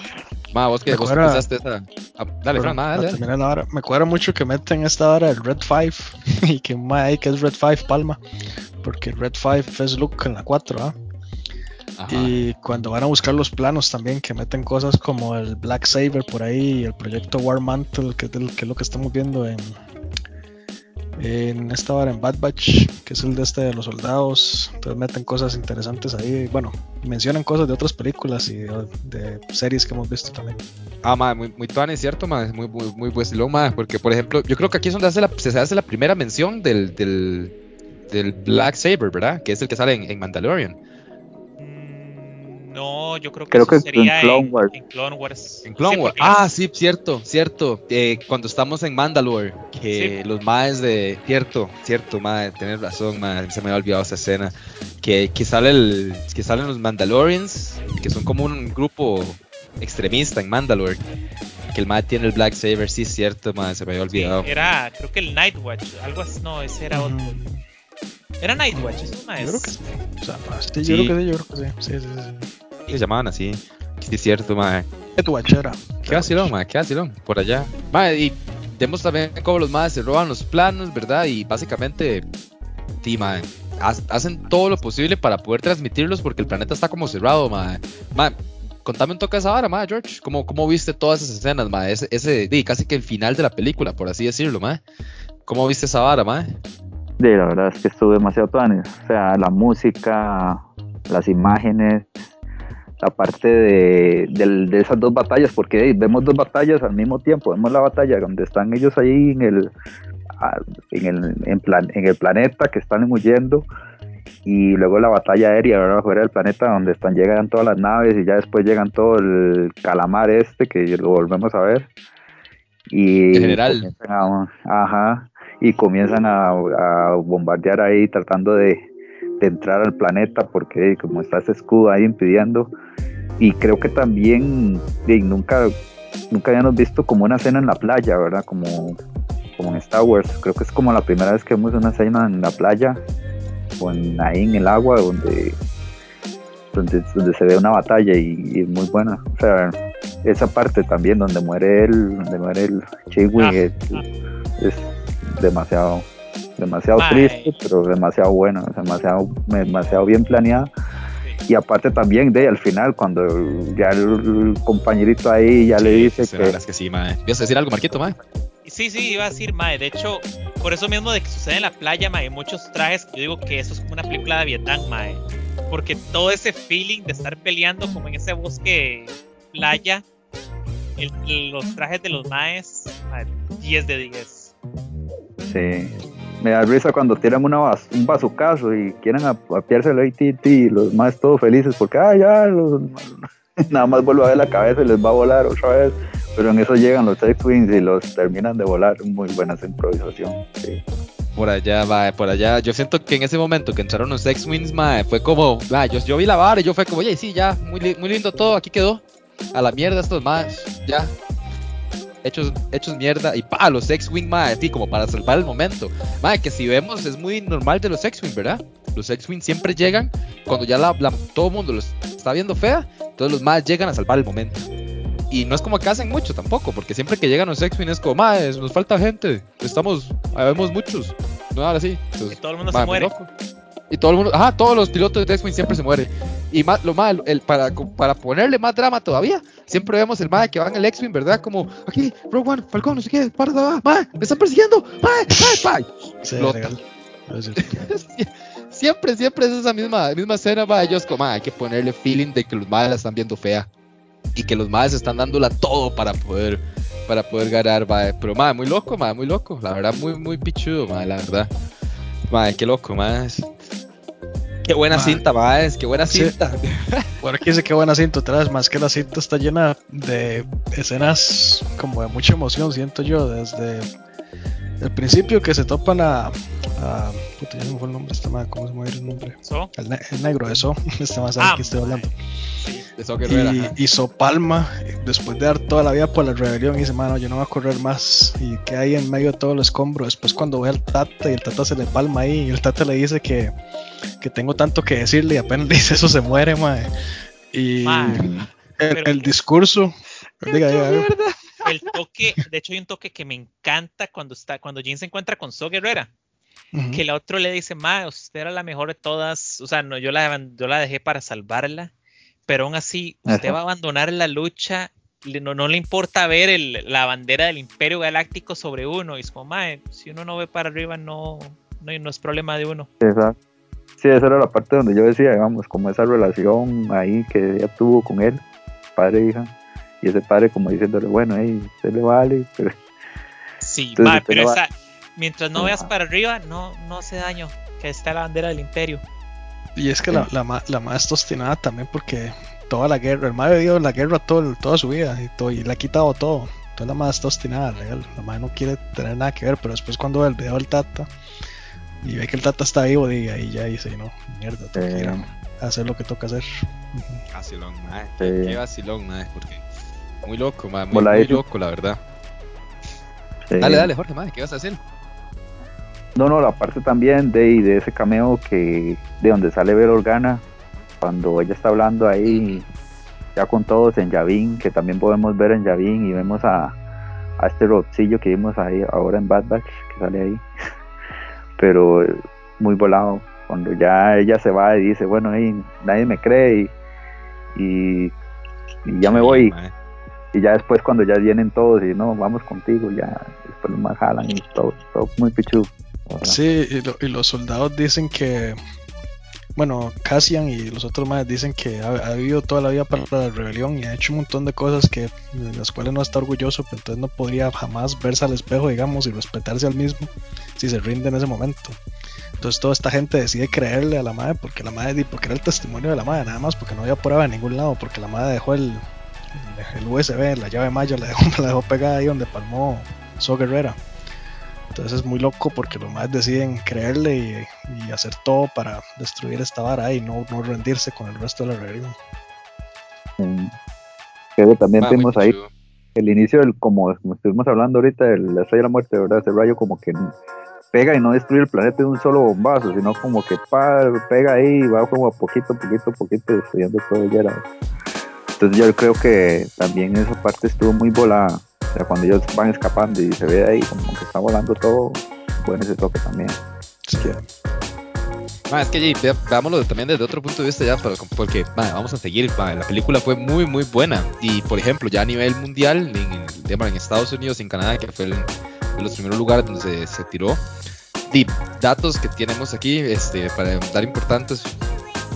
Ma, vos que vos pensaste esa. Ah, dale, Fran, dale. Me acuerdo mucho que meten esta hora el Red 5 y que que es Red 5 Palma, porque Red 5 es Luke en la 4, ¿ah? Y cuando van a buscar los planos también, que meten cosas como el Black Saber por ahí, el proyecto War Mantle, que es, lo que estamos viendo en, en esta hora en Bad Batch, que es el de este de los soldados. Entonces meten cosas interesantes ahí. Bueno, mencionan cosas de otras películas y de, series que hemos visto también. Ah, ma, muy, muy es cierto, ma, muy, muy, muy buen porque por ejemplo, yo creo que aquí es donde hace la, se hace la primera mención del, del, del Black Saber, ¿verdad? Que es el que sale en Mandalorian. No, yo creo que, creo que sería en Clone Wars. En, Clone Wars. En Clone Wars. Ah, sí, cierto, cierto. Eh, cuando estamos en Mandalore, que los maes de. Cierto, cierto, mae, tenés razón, mae, se me había olvidado esa escena. Que, que, sale el, que salen los Mandalorians, que son como un grupo extremista en Mandalore. Que el mae tiene el Black Saber, sí, cierto, mae, se me había olvidado. era, creo que el Nightwatch, algo así, no, ese era otro. Era Nightwatch, es una Yo creo que sí. O sea, sí, yo creo que sí, yo creo que sí. Sí, sí, sí se llamaban así. Sí, es cierto, madre. ¿Qué tu bachera? ¿Qué vacilón, madre? ¿Qué vacilón? Por allá. Madre, y vemos también cómo los madres se roban los planos, ¿verdad? Y básicamente, sí, madre, hacen todo lo posible para poder transmitirlos porque el planeta está como cerrado, madre. Madre, contame un toque de esa vara, madre, George. ¿Cómo, cómo viste todas esas escenas, madre? Ese, ese casi que el final de la película, por así decirlo, madre. ¿Cómo viste esa vara, madre? Sí, la verdad es que estuvo demasiado tuanes. O sea, la música, las imágenes, la parte de, de, esas dos batallas, porque vemos dos batallas al mismo tiempo, vemos la batalla donde están ellos ahí en el, en el, en plan, en el planeta que están huyendo y luego la batalla aérea ¿verdad? fuera del planeta donde están llegan todas las naves y ya después llegan todo el calamar este que lo volvemos a ver y general ajá y comienzan a, a bombardear ahí tratando de, de entrar al planeta porque como está ese escudo ahí impidiendo. Y creo que también nunca nunca habíamos visto como una escena en la playa verdad como como en Star Wars. Creo que es como la primera vez que vemos una escena en la playa o en, ahí en el agua donde donde, donde se ve una batalla y, es muy buena. O sea esa parte también donde muere él donde muere el Chewie ah, es, ah. es demasiado demasiado triste, pero demasiado bueno, demasiado, demasiado bien planeada. Y aparte también de al final, cuando ya el, compañerito ahí ya le dice que... Es que sí, mae. ¿Ibas a decir algo, Marquito, mae? Sí, sí, iba a decir, mae. De hecho, por eso mismo de que sucede en la playa, mae, muchos trajes, yo digo que eso es como una película de Vietnam, mae. Porque todo ese feeling de estar peleando como en ese bosque playa, los trajes de los maes, 10 de 10. Sí. Me da risa cuando tiran una un bazucazo y quieren apiarse el ATT y los más todos felices porque, ah, ya, nada más vuelvo a ver la cabeza y les va a volar otra vez. Pero en eso llegan los X-Wings y los terminan de volar. Muy buenas improvisación. Sí. Por allá, va, por allá. Yo siento que en ese momento que entraron los X-Wings, fue como, yo, vi la vara y yo fue como, oye, sí, ya, muy lindo todo, aquí quedó. A la mierda estos más, ya, hechos, hechos mierda. Y pa, los X-Wing, madre, así como para salvar el momento. Madre, que si vemos es muy normal de los X-Wing, ¿verdad? Los X-Wing siempre llegan cuando ya la, todo el mundo los está viendo fea. Entonces los más llegan a salvar el momento. Y no es como que hacen mucho tampoco, porque siempre que llegan los X-Wing es como, madre, nos falta gente. Estamos, vemos muchos. No, ahora sí. y todo el mundo se muere. Y todo el mundo, ajá, todos los pilotos de X-Wing siempre se mueren. Y más, lo más, el, para, para ponerle más drama todavía, siempre vemos el mae que va en el X-Wing, ¿verdad? Como, aquí, Rogue One, Falcón, no sé qué, para, mae, me están persiguiendo, mae, mae, mae. siempre, siempre es esa misma, misma escena, va, ellos como, hay que ponerle feeling de que los maes la están viendo fea. Y que los maes están dándola todo para poder, para poder ganar, va. Pero, mae, muy loco, mae, muy loco. La verdad, muy, muy pichudo, mae, la verdad. Mae, qué loco, mae. Qué buena cinta, Baez, qué buena cinta. Bueno, aquí dice qué buena cinta otra vez, más que la cinta está llena de escenas como de mucha emoción, siento yo, desde el principio que se topan a. a puta, ya se me fue el nombre, está mal, ¿cómo se me el nombre? El, negro, eso, este más sabe ah, que estoy hablando. Y, hizo Palma, después de dar toda la vida por la rebelión, y dice, mano, yo no voy a correr más. Y que hay en medio de todo el escombro. Después, cuando ve al Tata y el Tata se le palma ahí, y el Tata le dice que, que tengo tanto que decirle, y apenas dice eso, se muere, mae. Y el, discurso. Diga, diga, el toque, de hecho hay un toque que me encanta cuando está, cuando Jin se encuentra con So Guerrera. Que el otro le dice, ma, usted era la mejor de todas, o sea, no, yo la, yo la dejé para salvarla, pero aún así, usted va a abandonar la lucha, no, no le importa ver el, la bandera del Imperio Galáctico sobre uno, y es como, ma, si uno no ve para arriba, no, no, no es problema de uno. Exacto. Sí, esa era la parte donde yo decía, digamos, como esa relación ahí que ella tuvo con él, padre e hija y ese padre como diciéndole, bueno, hey, se le vale, pero... Sí, pero esa, mientras no veas para arriba, no, no hace daño, que está la bandera del imperio. Y es que la, la, la más tostinada también porque toda la guerra, el madre dio la guerra todo, toda su vida y, todo, y le ha quitado todo. Entonces la más tostinada, real. La madre no quiere tener nada que ver, pero después cuando ve el video del Tata y ve que el Tata está vivo, y ahí ya dice, no, mierda, te hacer lo que toca hacer. Vacilón, madre. Qué vacilón, madre, porque muy loco, muy, loco, la verdad. Dale, dale, Jorge, madre, ¿qué vas a hacer? No, no, la parte también de, de ese cameo que de donde sale Ver Organa, cuando ella está hablando ahí ya con todos en Yavin, que también podemos ver en Yavin y vemos a, a este robcillo que vimos ahí ahora en Bad Batch, que sale ahí. Pero muy volado, cuando ya ella se va y dice, bueno, ahí nadie me cree y, y, ya me voy y ya después cuando ya vienen todos y no, vamos contigo, ya después los más jalan y todo, todo muy pichu. Sí, y, los soldados dicen que, bueno, Cassian y los otros más dicen que ha, vivido toda la vida para la rebelión y ha hecho un montón de cosas que de las cuales no está orgulloso, pero entonces no podría jamás verse al espejo, digamos, y respetarse al mismo si se rinde en ese momento. Entonces toda esta gente decide creerle a la madre porque la madre, porque era el testimonio de la madre, nada más porque no había prueba en ningún lado, porque la madre dejó el, el USB, la llave maya la dejó, la dejó pegada ahí donde palmó So Guerrera. Entonces es muy loco porque los más deciden creerle y, hacer todo para destruir esta vara y no, no rendirse con el resto de la rebelión. Pero también tenemos ahí el inicio del, como, estuvimos hablando ahorita, de la estrella de la muerte, ¿verdad? Ese rayo como que pega y no destruye el planeta de un solo bombazo, sino como que pega ahí y va como a poquito, poquito, poquito destruyendo todo el entonces yo creo que también esa parte estuvo muy volada. O sea, cuando ellos van escapando y se ve ahí como que está volando todo, bueno ese toque también. es que veámoslo también desde otro punto de vista ya, porque vamos a seguir. la película fue muy, muy buena. Y por ejemplo, ya a nivel mundial, en, en Estados Unidos en Canadá, que fue el, de los primeros lugares donde se, se tiró, y datos que tenemos aquí este, para dar importantes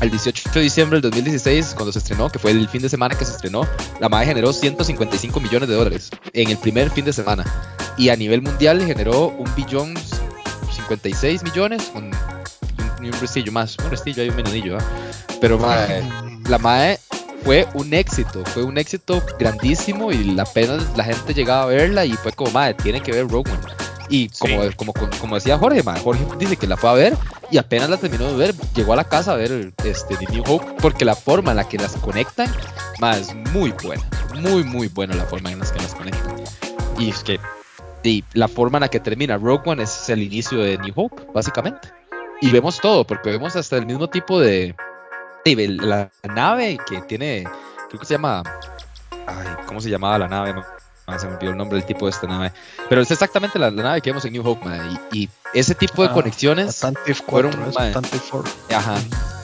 al 18 de diciembre del 2016, cuando se estrenó, que fue el fin de semana que se estrenó, la madre generó 155 millones de dólares en el primer fin de semana. Y a nivel mundial generó un billón 56 millones, un, un, restillo más, un restillo hay un menudillo, pero la madre fue un éxito, fue un éxito grandísimo y apenas la gente llegaba a verla y fue como, madre, tiene que ver Rogue One. Y como, como, como, decía Jorge, Jorge dice que la fue a ver y apenas la terminó de ver, llegó a la casa a ver este, The New Hope porque la forma en la que las conectan más es muy buena, muy muy buena la forma en la que las conectan. Y es que y la forma en la que termina Rogue One es el inicio de New Hope, básicamente. Y vemos todo, porque vemos hasta el mismo tipo de... la nave que tiene, creo que se llama... Ay, ¿cómo se llamaba la nave? Ah, se me olvidó el nombre del tipo de esta nave. Pero es exactamente la, nave que vemos en New Hope, Y, ese tipo de ah, conexiones fueron. Tantive 4. Ajá.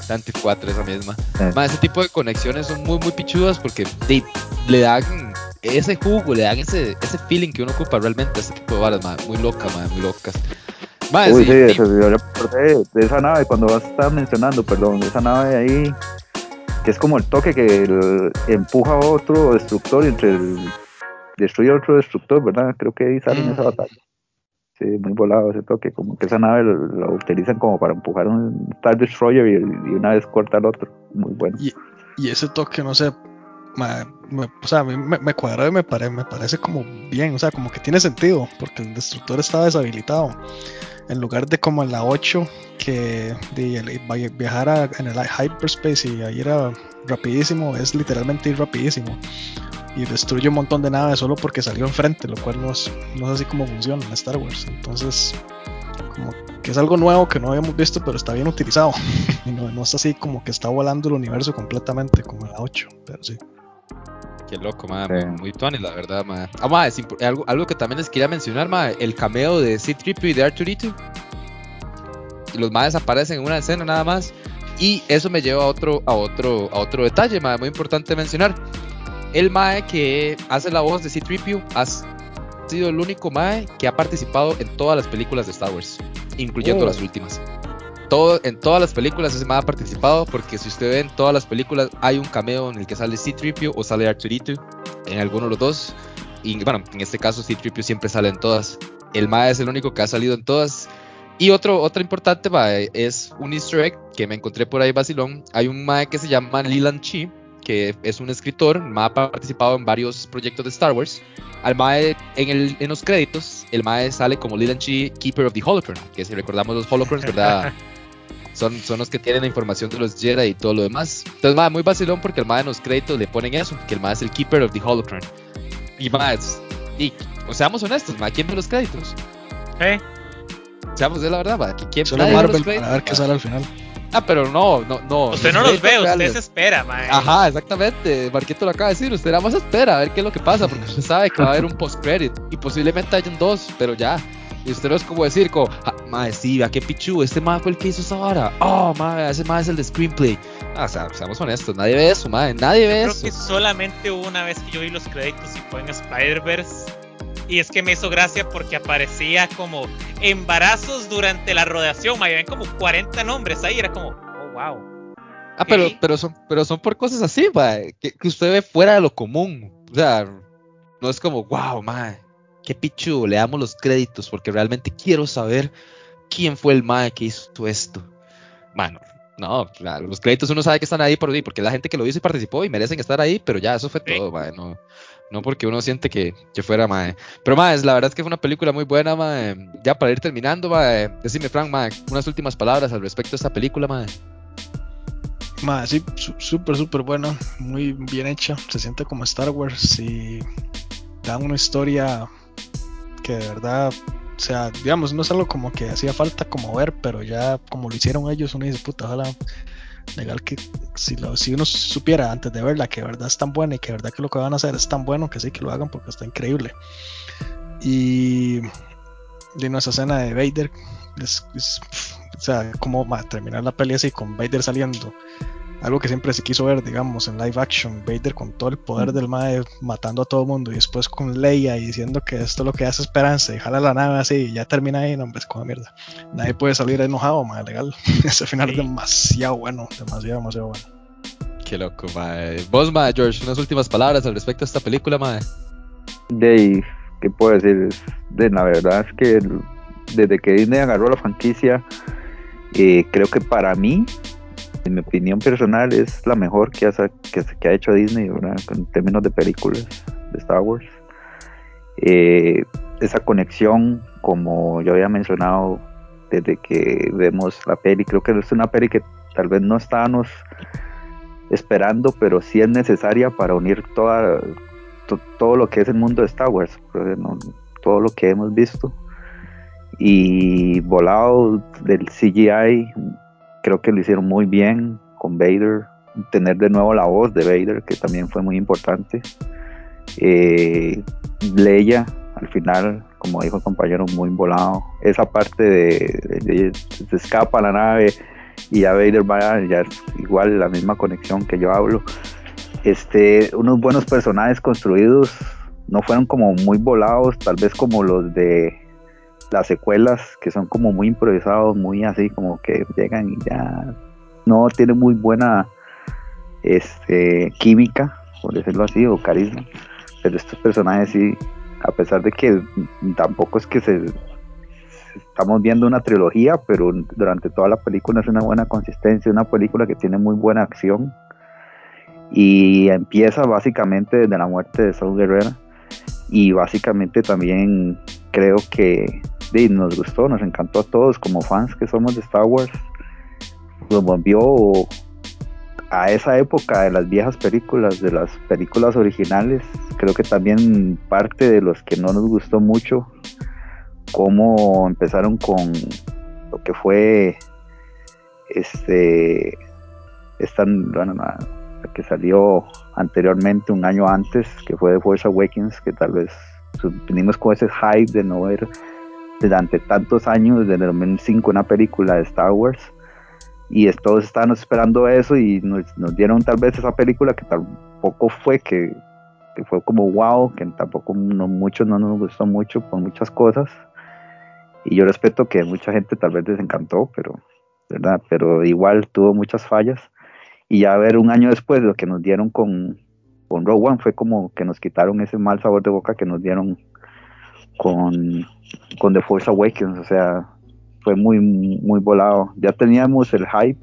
Tantive 4, esa misma. ese tipo de conexiones son muy, muy pichudas porque le dan ese jugo, le dan ese, ese feeling que uno ocupa realmente a ese tipo de balas, muy locas, muy locas. Uy, sí, eso, yo de, de esa nave cuando vas a estar mencionando, perdón, esa nave ahí, que es como el toque que empuja a otro destructor entre el destruye otro destructor, ¿verdad? Creo que ahí sale en esa mm. batalla. Sí, muy volado ese toque, como que esa nave lo, utilizan como para empujar un Star Destroyer y, una vez corta al otro. Muy bueno. Y, ese toque, no sé, o sea, a mí me, me cuadra y me, me parece como bien, o sea, como que tiene sentido, porque el destructor está deshabilitado. En lugar de como en la 8, que de, viajar en el hyperspace y ir a rapidísimo, es literalmente ir rapidísimo y destruye un montón de naves solo porque salió enfrente, lo cual no es, no es así como funciona en Star Wars. Entonces, como que es algo nuevo que no habíamos visto, pero está bien utilizado. y no, no, es así como que está volando el universo completamente como la 8, pero sí. Qué loco, madre. Muy tuani, la verdad, madre. Ah, madre, algo, algo que también les quería mencionar, madre. El cameo de C-3PO y de Arturito. Y los madres aparecen en una escena nada más. Y eso me lleva a otro, a otro, a otro detalle, madre, muy importante mencionar el Mae que hace la voz de C-3PO ha sido el único Mae que ha participado en todas las películas de Star Wars, incluyendo las oh. últimas. Todo, en todas las películas ese Mae ha participado porque si usted ve en todas las películas hay un cameo en el que sale C-3PO o sale Arturito en alguno de los dos. Y bueno, en este caso C-3PO siempre sale en todas. El Mae es el único que ha salido en todas. Y otro, otro importante mae, es un easter egg que me encontré por ahí vacilón. Hay un Mae que se llama Leland Chi que es un escritor, Mae ha participado en varios proyectos de Star Wars. Al Mae, en, el, en los créditos, el Mae sale como Leland Chi, Keeper of the Holocron, que si recordamos los Holocrons, ¿verdad? son, son los que tienen la información de los Jedi y todo lo demás. Entonces, Mae, muy vacilón porque el Mae en los créditos le ponen eso, que el Mae es el Keeper of the Holocron. Y Mae, y, o seamos honestos, Mae, ¿quién ve los créditos? ¿Eh? Seamos de la verdad, Mae, ¿quién ve los créditos? A ver qué sale al final. Ah, pero no, no, no. Usted no los ve, usted se espera, mae. Ajá, exactamente. Marquito lo acaba de decir. Usted nada más espera a ver qué es lo que pasa, porque usted sabe que va a haber un post-credit y posiblemente hayan dos, pero ya. Y usted no es como decir, como, ah, madre, sí, vea qué pichu, este mae fue el que hizo esa vara. Oh, madre, ese mae es el de screenplay. Ah, o sea, seamos honestos, nadie ve eso, madre, nadie ve eso. Creo que solamente una vez que yo vi los créditos y fue en Spider-Verse y es que me hizo gracia porque aparecía como embarazos durante la rodeación. Me ven como 40 nombres ahí. Era como, oh, wow. Ah, pero, pero, son, pero son por cosas así, que, que, usted ve fuera de lo común. O sea, no es como, wow, mae, qué pichu, le damos los créditos porque realmente quiero saber quién fue el mae que hizo esto. Mano, no, claro, los créditos uno sabe que están ahí por porque la gente que lo hizo y participó y merecen estar ahí, pero ya, eso fue todo, mae, no, no porque uno siente que, que fuera, mae. Pero, mae, la verdad es que fue una película muy buena, mae. Ya para ir terminando, mae, decime, Frank, mae, unas últimas palabras al respecto de esta película, mae. Mae, sí, súper, súper buena, muy bien hecha. Se siente como Star Wars y da una historia que de verdad, o sea, digamos, no es algo como que hacía falta como ver, pero ya como lo hicieron ellos, uno dice, puta, ojalá legal que si, uno supiera antes de verla que verdad es tan buena y que verdad que lo que van a hacer es tan bueno que sí que lo hagan porque está increíble. Y de nuestra escena de Vader, es, o sea, como terminar la peli así con Vader saliendo algo que siempre se quiso ver, digamos, en live action, Vader con todo el poder del Mae matando a todo el mundo y después con Leia y diciendo que esto es lo que hace esperanza y jala la nave así y ya termina ahí, no, hombre, es como mierda. Nadie puede salir enojado, Mae, legal. Ese final es demasiado bueno, demasiado, demasiado bueno. Qué loco, Mae. Vos, Mae, George, unas últimas palabras al respecto de esta película, Mae. De, ¿qué puedo decir? De la verdad es que desde que Disney agarró la franquicia, eh, creo que para mí en mi opinión personal, es la mejor que ha, que, ha hecho Disney en términos de películas de Star Wars. Eh, esa conexión, como yo había mencionado desde que vemos la peli, creo que es una peli que tal vez no estábamos esperando, pero sí es necesaria para unir toda, todo lo que es el mundo de Star Wars, todo lo que hemos visto. Y volado del CGI, creo que lo hicieron muy bien con Vader, tener de nuevo la voz de Vader, que también fue muy importante. Eh, Leia, al final, como dijo el compañero, muy volado. Esa parte de, se escapa la nave y ya Vader va, ya es igual la misma conexión que yo hablo. Este, unos buenos personajes construidos, no fueron como muy volados, tal vez como los de las secuelas que son como muy improvisados, muy así, como que llegan y ya no tienen muy buena este, química, por decirlo así, o carisma. Pero estos personajes sí, a pesar de que tampoco es que se estamos viendo una trilogía, pero durante toda la película es una buena consistencia, una película que tiene muy buena acción y empieza básicamente desde la muerte de Saul Guerrera y básicamente también creo que nos gustó, nos encantó a todos como fans que somos de Star Wars. Nos volvió a esa época de las viejas películas, de las películas originales. Creo que también parte de los que no nos gustó mucho, cómo empezaron con lo que fue este esta que salió anteriormente un año antes que fue The Force Awakens que tal vez venimos con ese hype de no ver durante tantos años, desde el 2005, una película de Star Wars. Y todos estábamos esperando eso y nos, dieron tal vez esa película que tampoco fue, que, fue como wow, que tampoco muchos no nos gustó mucho por muchas cosas. Y yo respeto que mucha gente tal vez les encantó, pero, ¿verdad? pero igual tuvo muchas fallas. Y ya ver un año después lo que nos dieron con, con Rogue One fue como que nos quitaron ese mal sabor de boca que nos dieron con, con The Force Awakens, o sea, fue muy, muy volado. Ya teníamos el hype,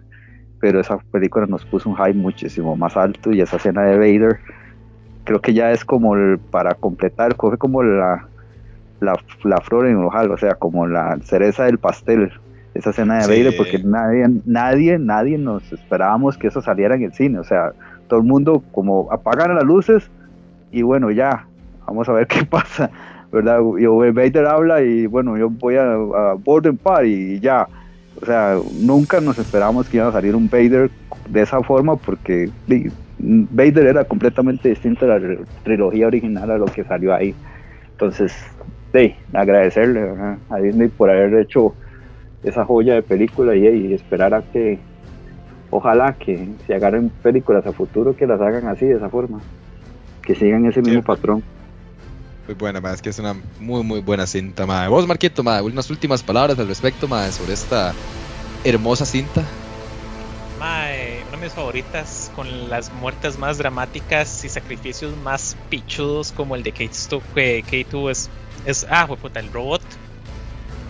pero esa película nos puso un hype muchísimo más alto y esa escena de Vader creo que ya es como para completar, fue como la, la, la flor en el ojal, o sea, como la cereza del pastel, esa escena de Vader, porque nadie, nadie, nadie nos esperábamos que eso saliera en el cine, o sea, todo el mundo como apagan las luces y bueno, ya, vamos a ver qué pasa. ¿Verdad? Yo, Vader habla y bueno, yo voy a, a Borden Party y ya. O sea, nunca nos esperábamos que iba a salir un Vader de esa forma porque Vader era completamente distinto a la trilogía original a lo que salió ahí. Entonces, sí, agradecerle a Disney por haber hecho esa joya de película y, esperar a que, ojalá que se agarren películas a futuro que las hagan así, de esa forma, que sigan ese mismo patrón. Muy buena, es que es una muy, muy buena cinta, madre. Vos, Marquito, madre, unas últimas palabras al respecto, madre, sobre esta hermosa cinta. Mae, una de mis favoritas, con las muertes más dramáticas y sacrificios más pichudos, como el de K2, K2 es, es. Ah, fue puta, el robot,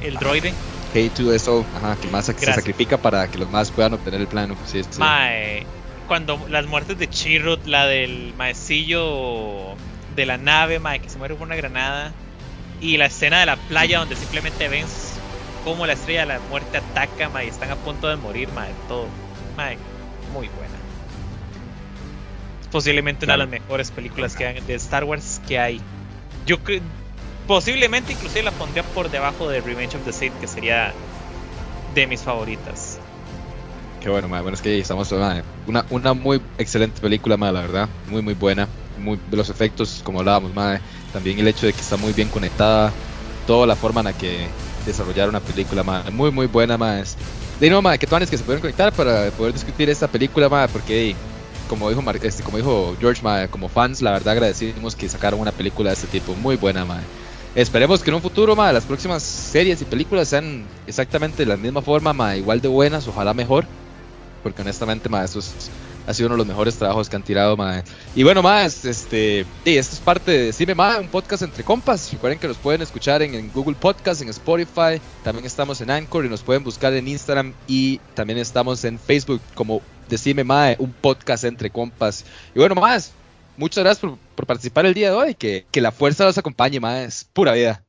el droide. K2SO, ajá, que más se sacrifica para que los más puedan obtener el plano. Sí, sí. Mae, cuando las muertes de Chirrut, la del maecillo de la nave, mae, que se muere con una granada. Y la escena de la playa donde simplemente ven cómo la estrella de la muerte ataca, mae, y están a punto de morir, mae, todo. Muy buena. Es posiblemente una de las mejores películas que hay, de Star Wars que hay. Yo posiblemente inclusive la pondría por debajo de Revenge of the Sith, que sería de mis favoritas. Qué bueno, mae. bueno, es que estamos una, una muy excelente película, mae, la verdad, muy muy buena muy, los efectos, como hablábamos, madre, también el hecho de que está muy bien conectada, toda la forma en la que desarrollar una película, madre, muy muy buena, más de no, que que se pueden conectar para poder discutir esta película, ma, porque como dijo este, como dijo George, ma, como fans, la verdad agradecimos que sacaron una película de este tipo, muy buena, ma. Esperemos que en un futuro, ma, las próximas series y películas sean exactamente de la misma forma, ma, igual de buenas, ojalá mejor, porque honestamente, ma, eso es ha sido uno de los mejores trabajos que han tirado, mae. Y bueno, más, este, sí, esto es parte de Cime Mae, un podcast entre compas. Recuerden que nos pueden escuchar en, Google Podcast, en Spotify, también estamos en Anchor y nos pueden buscar en Instagram y también estamos en Facebook como Decime Mae, un podcast entre compas. Y bueno, más, muchas gracias por, participar el día de hoy, que, que la fuerza los acompañe, más, pura vida.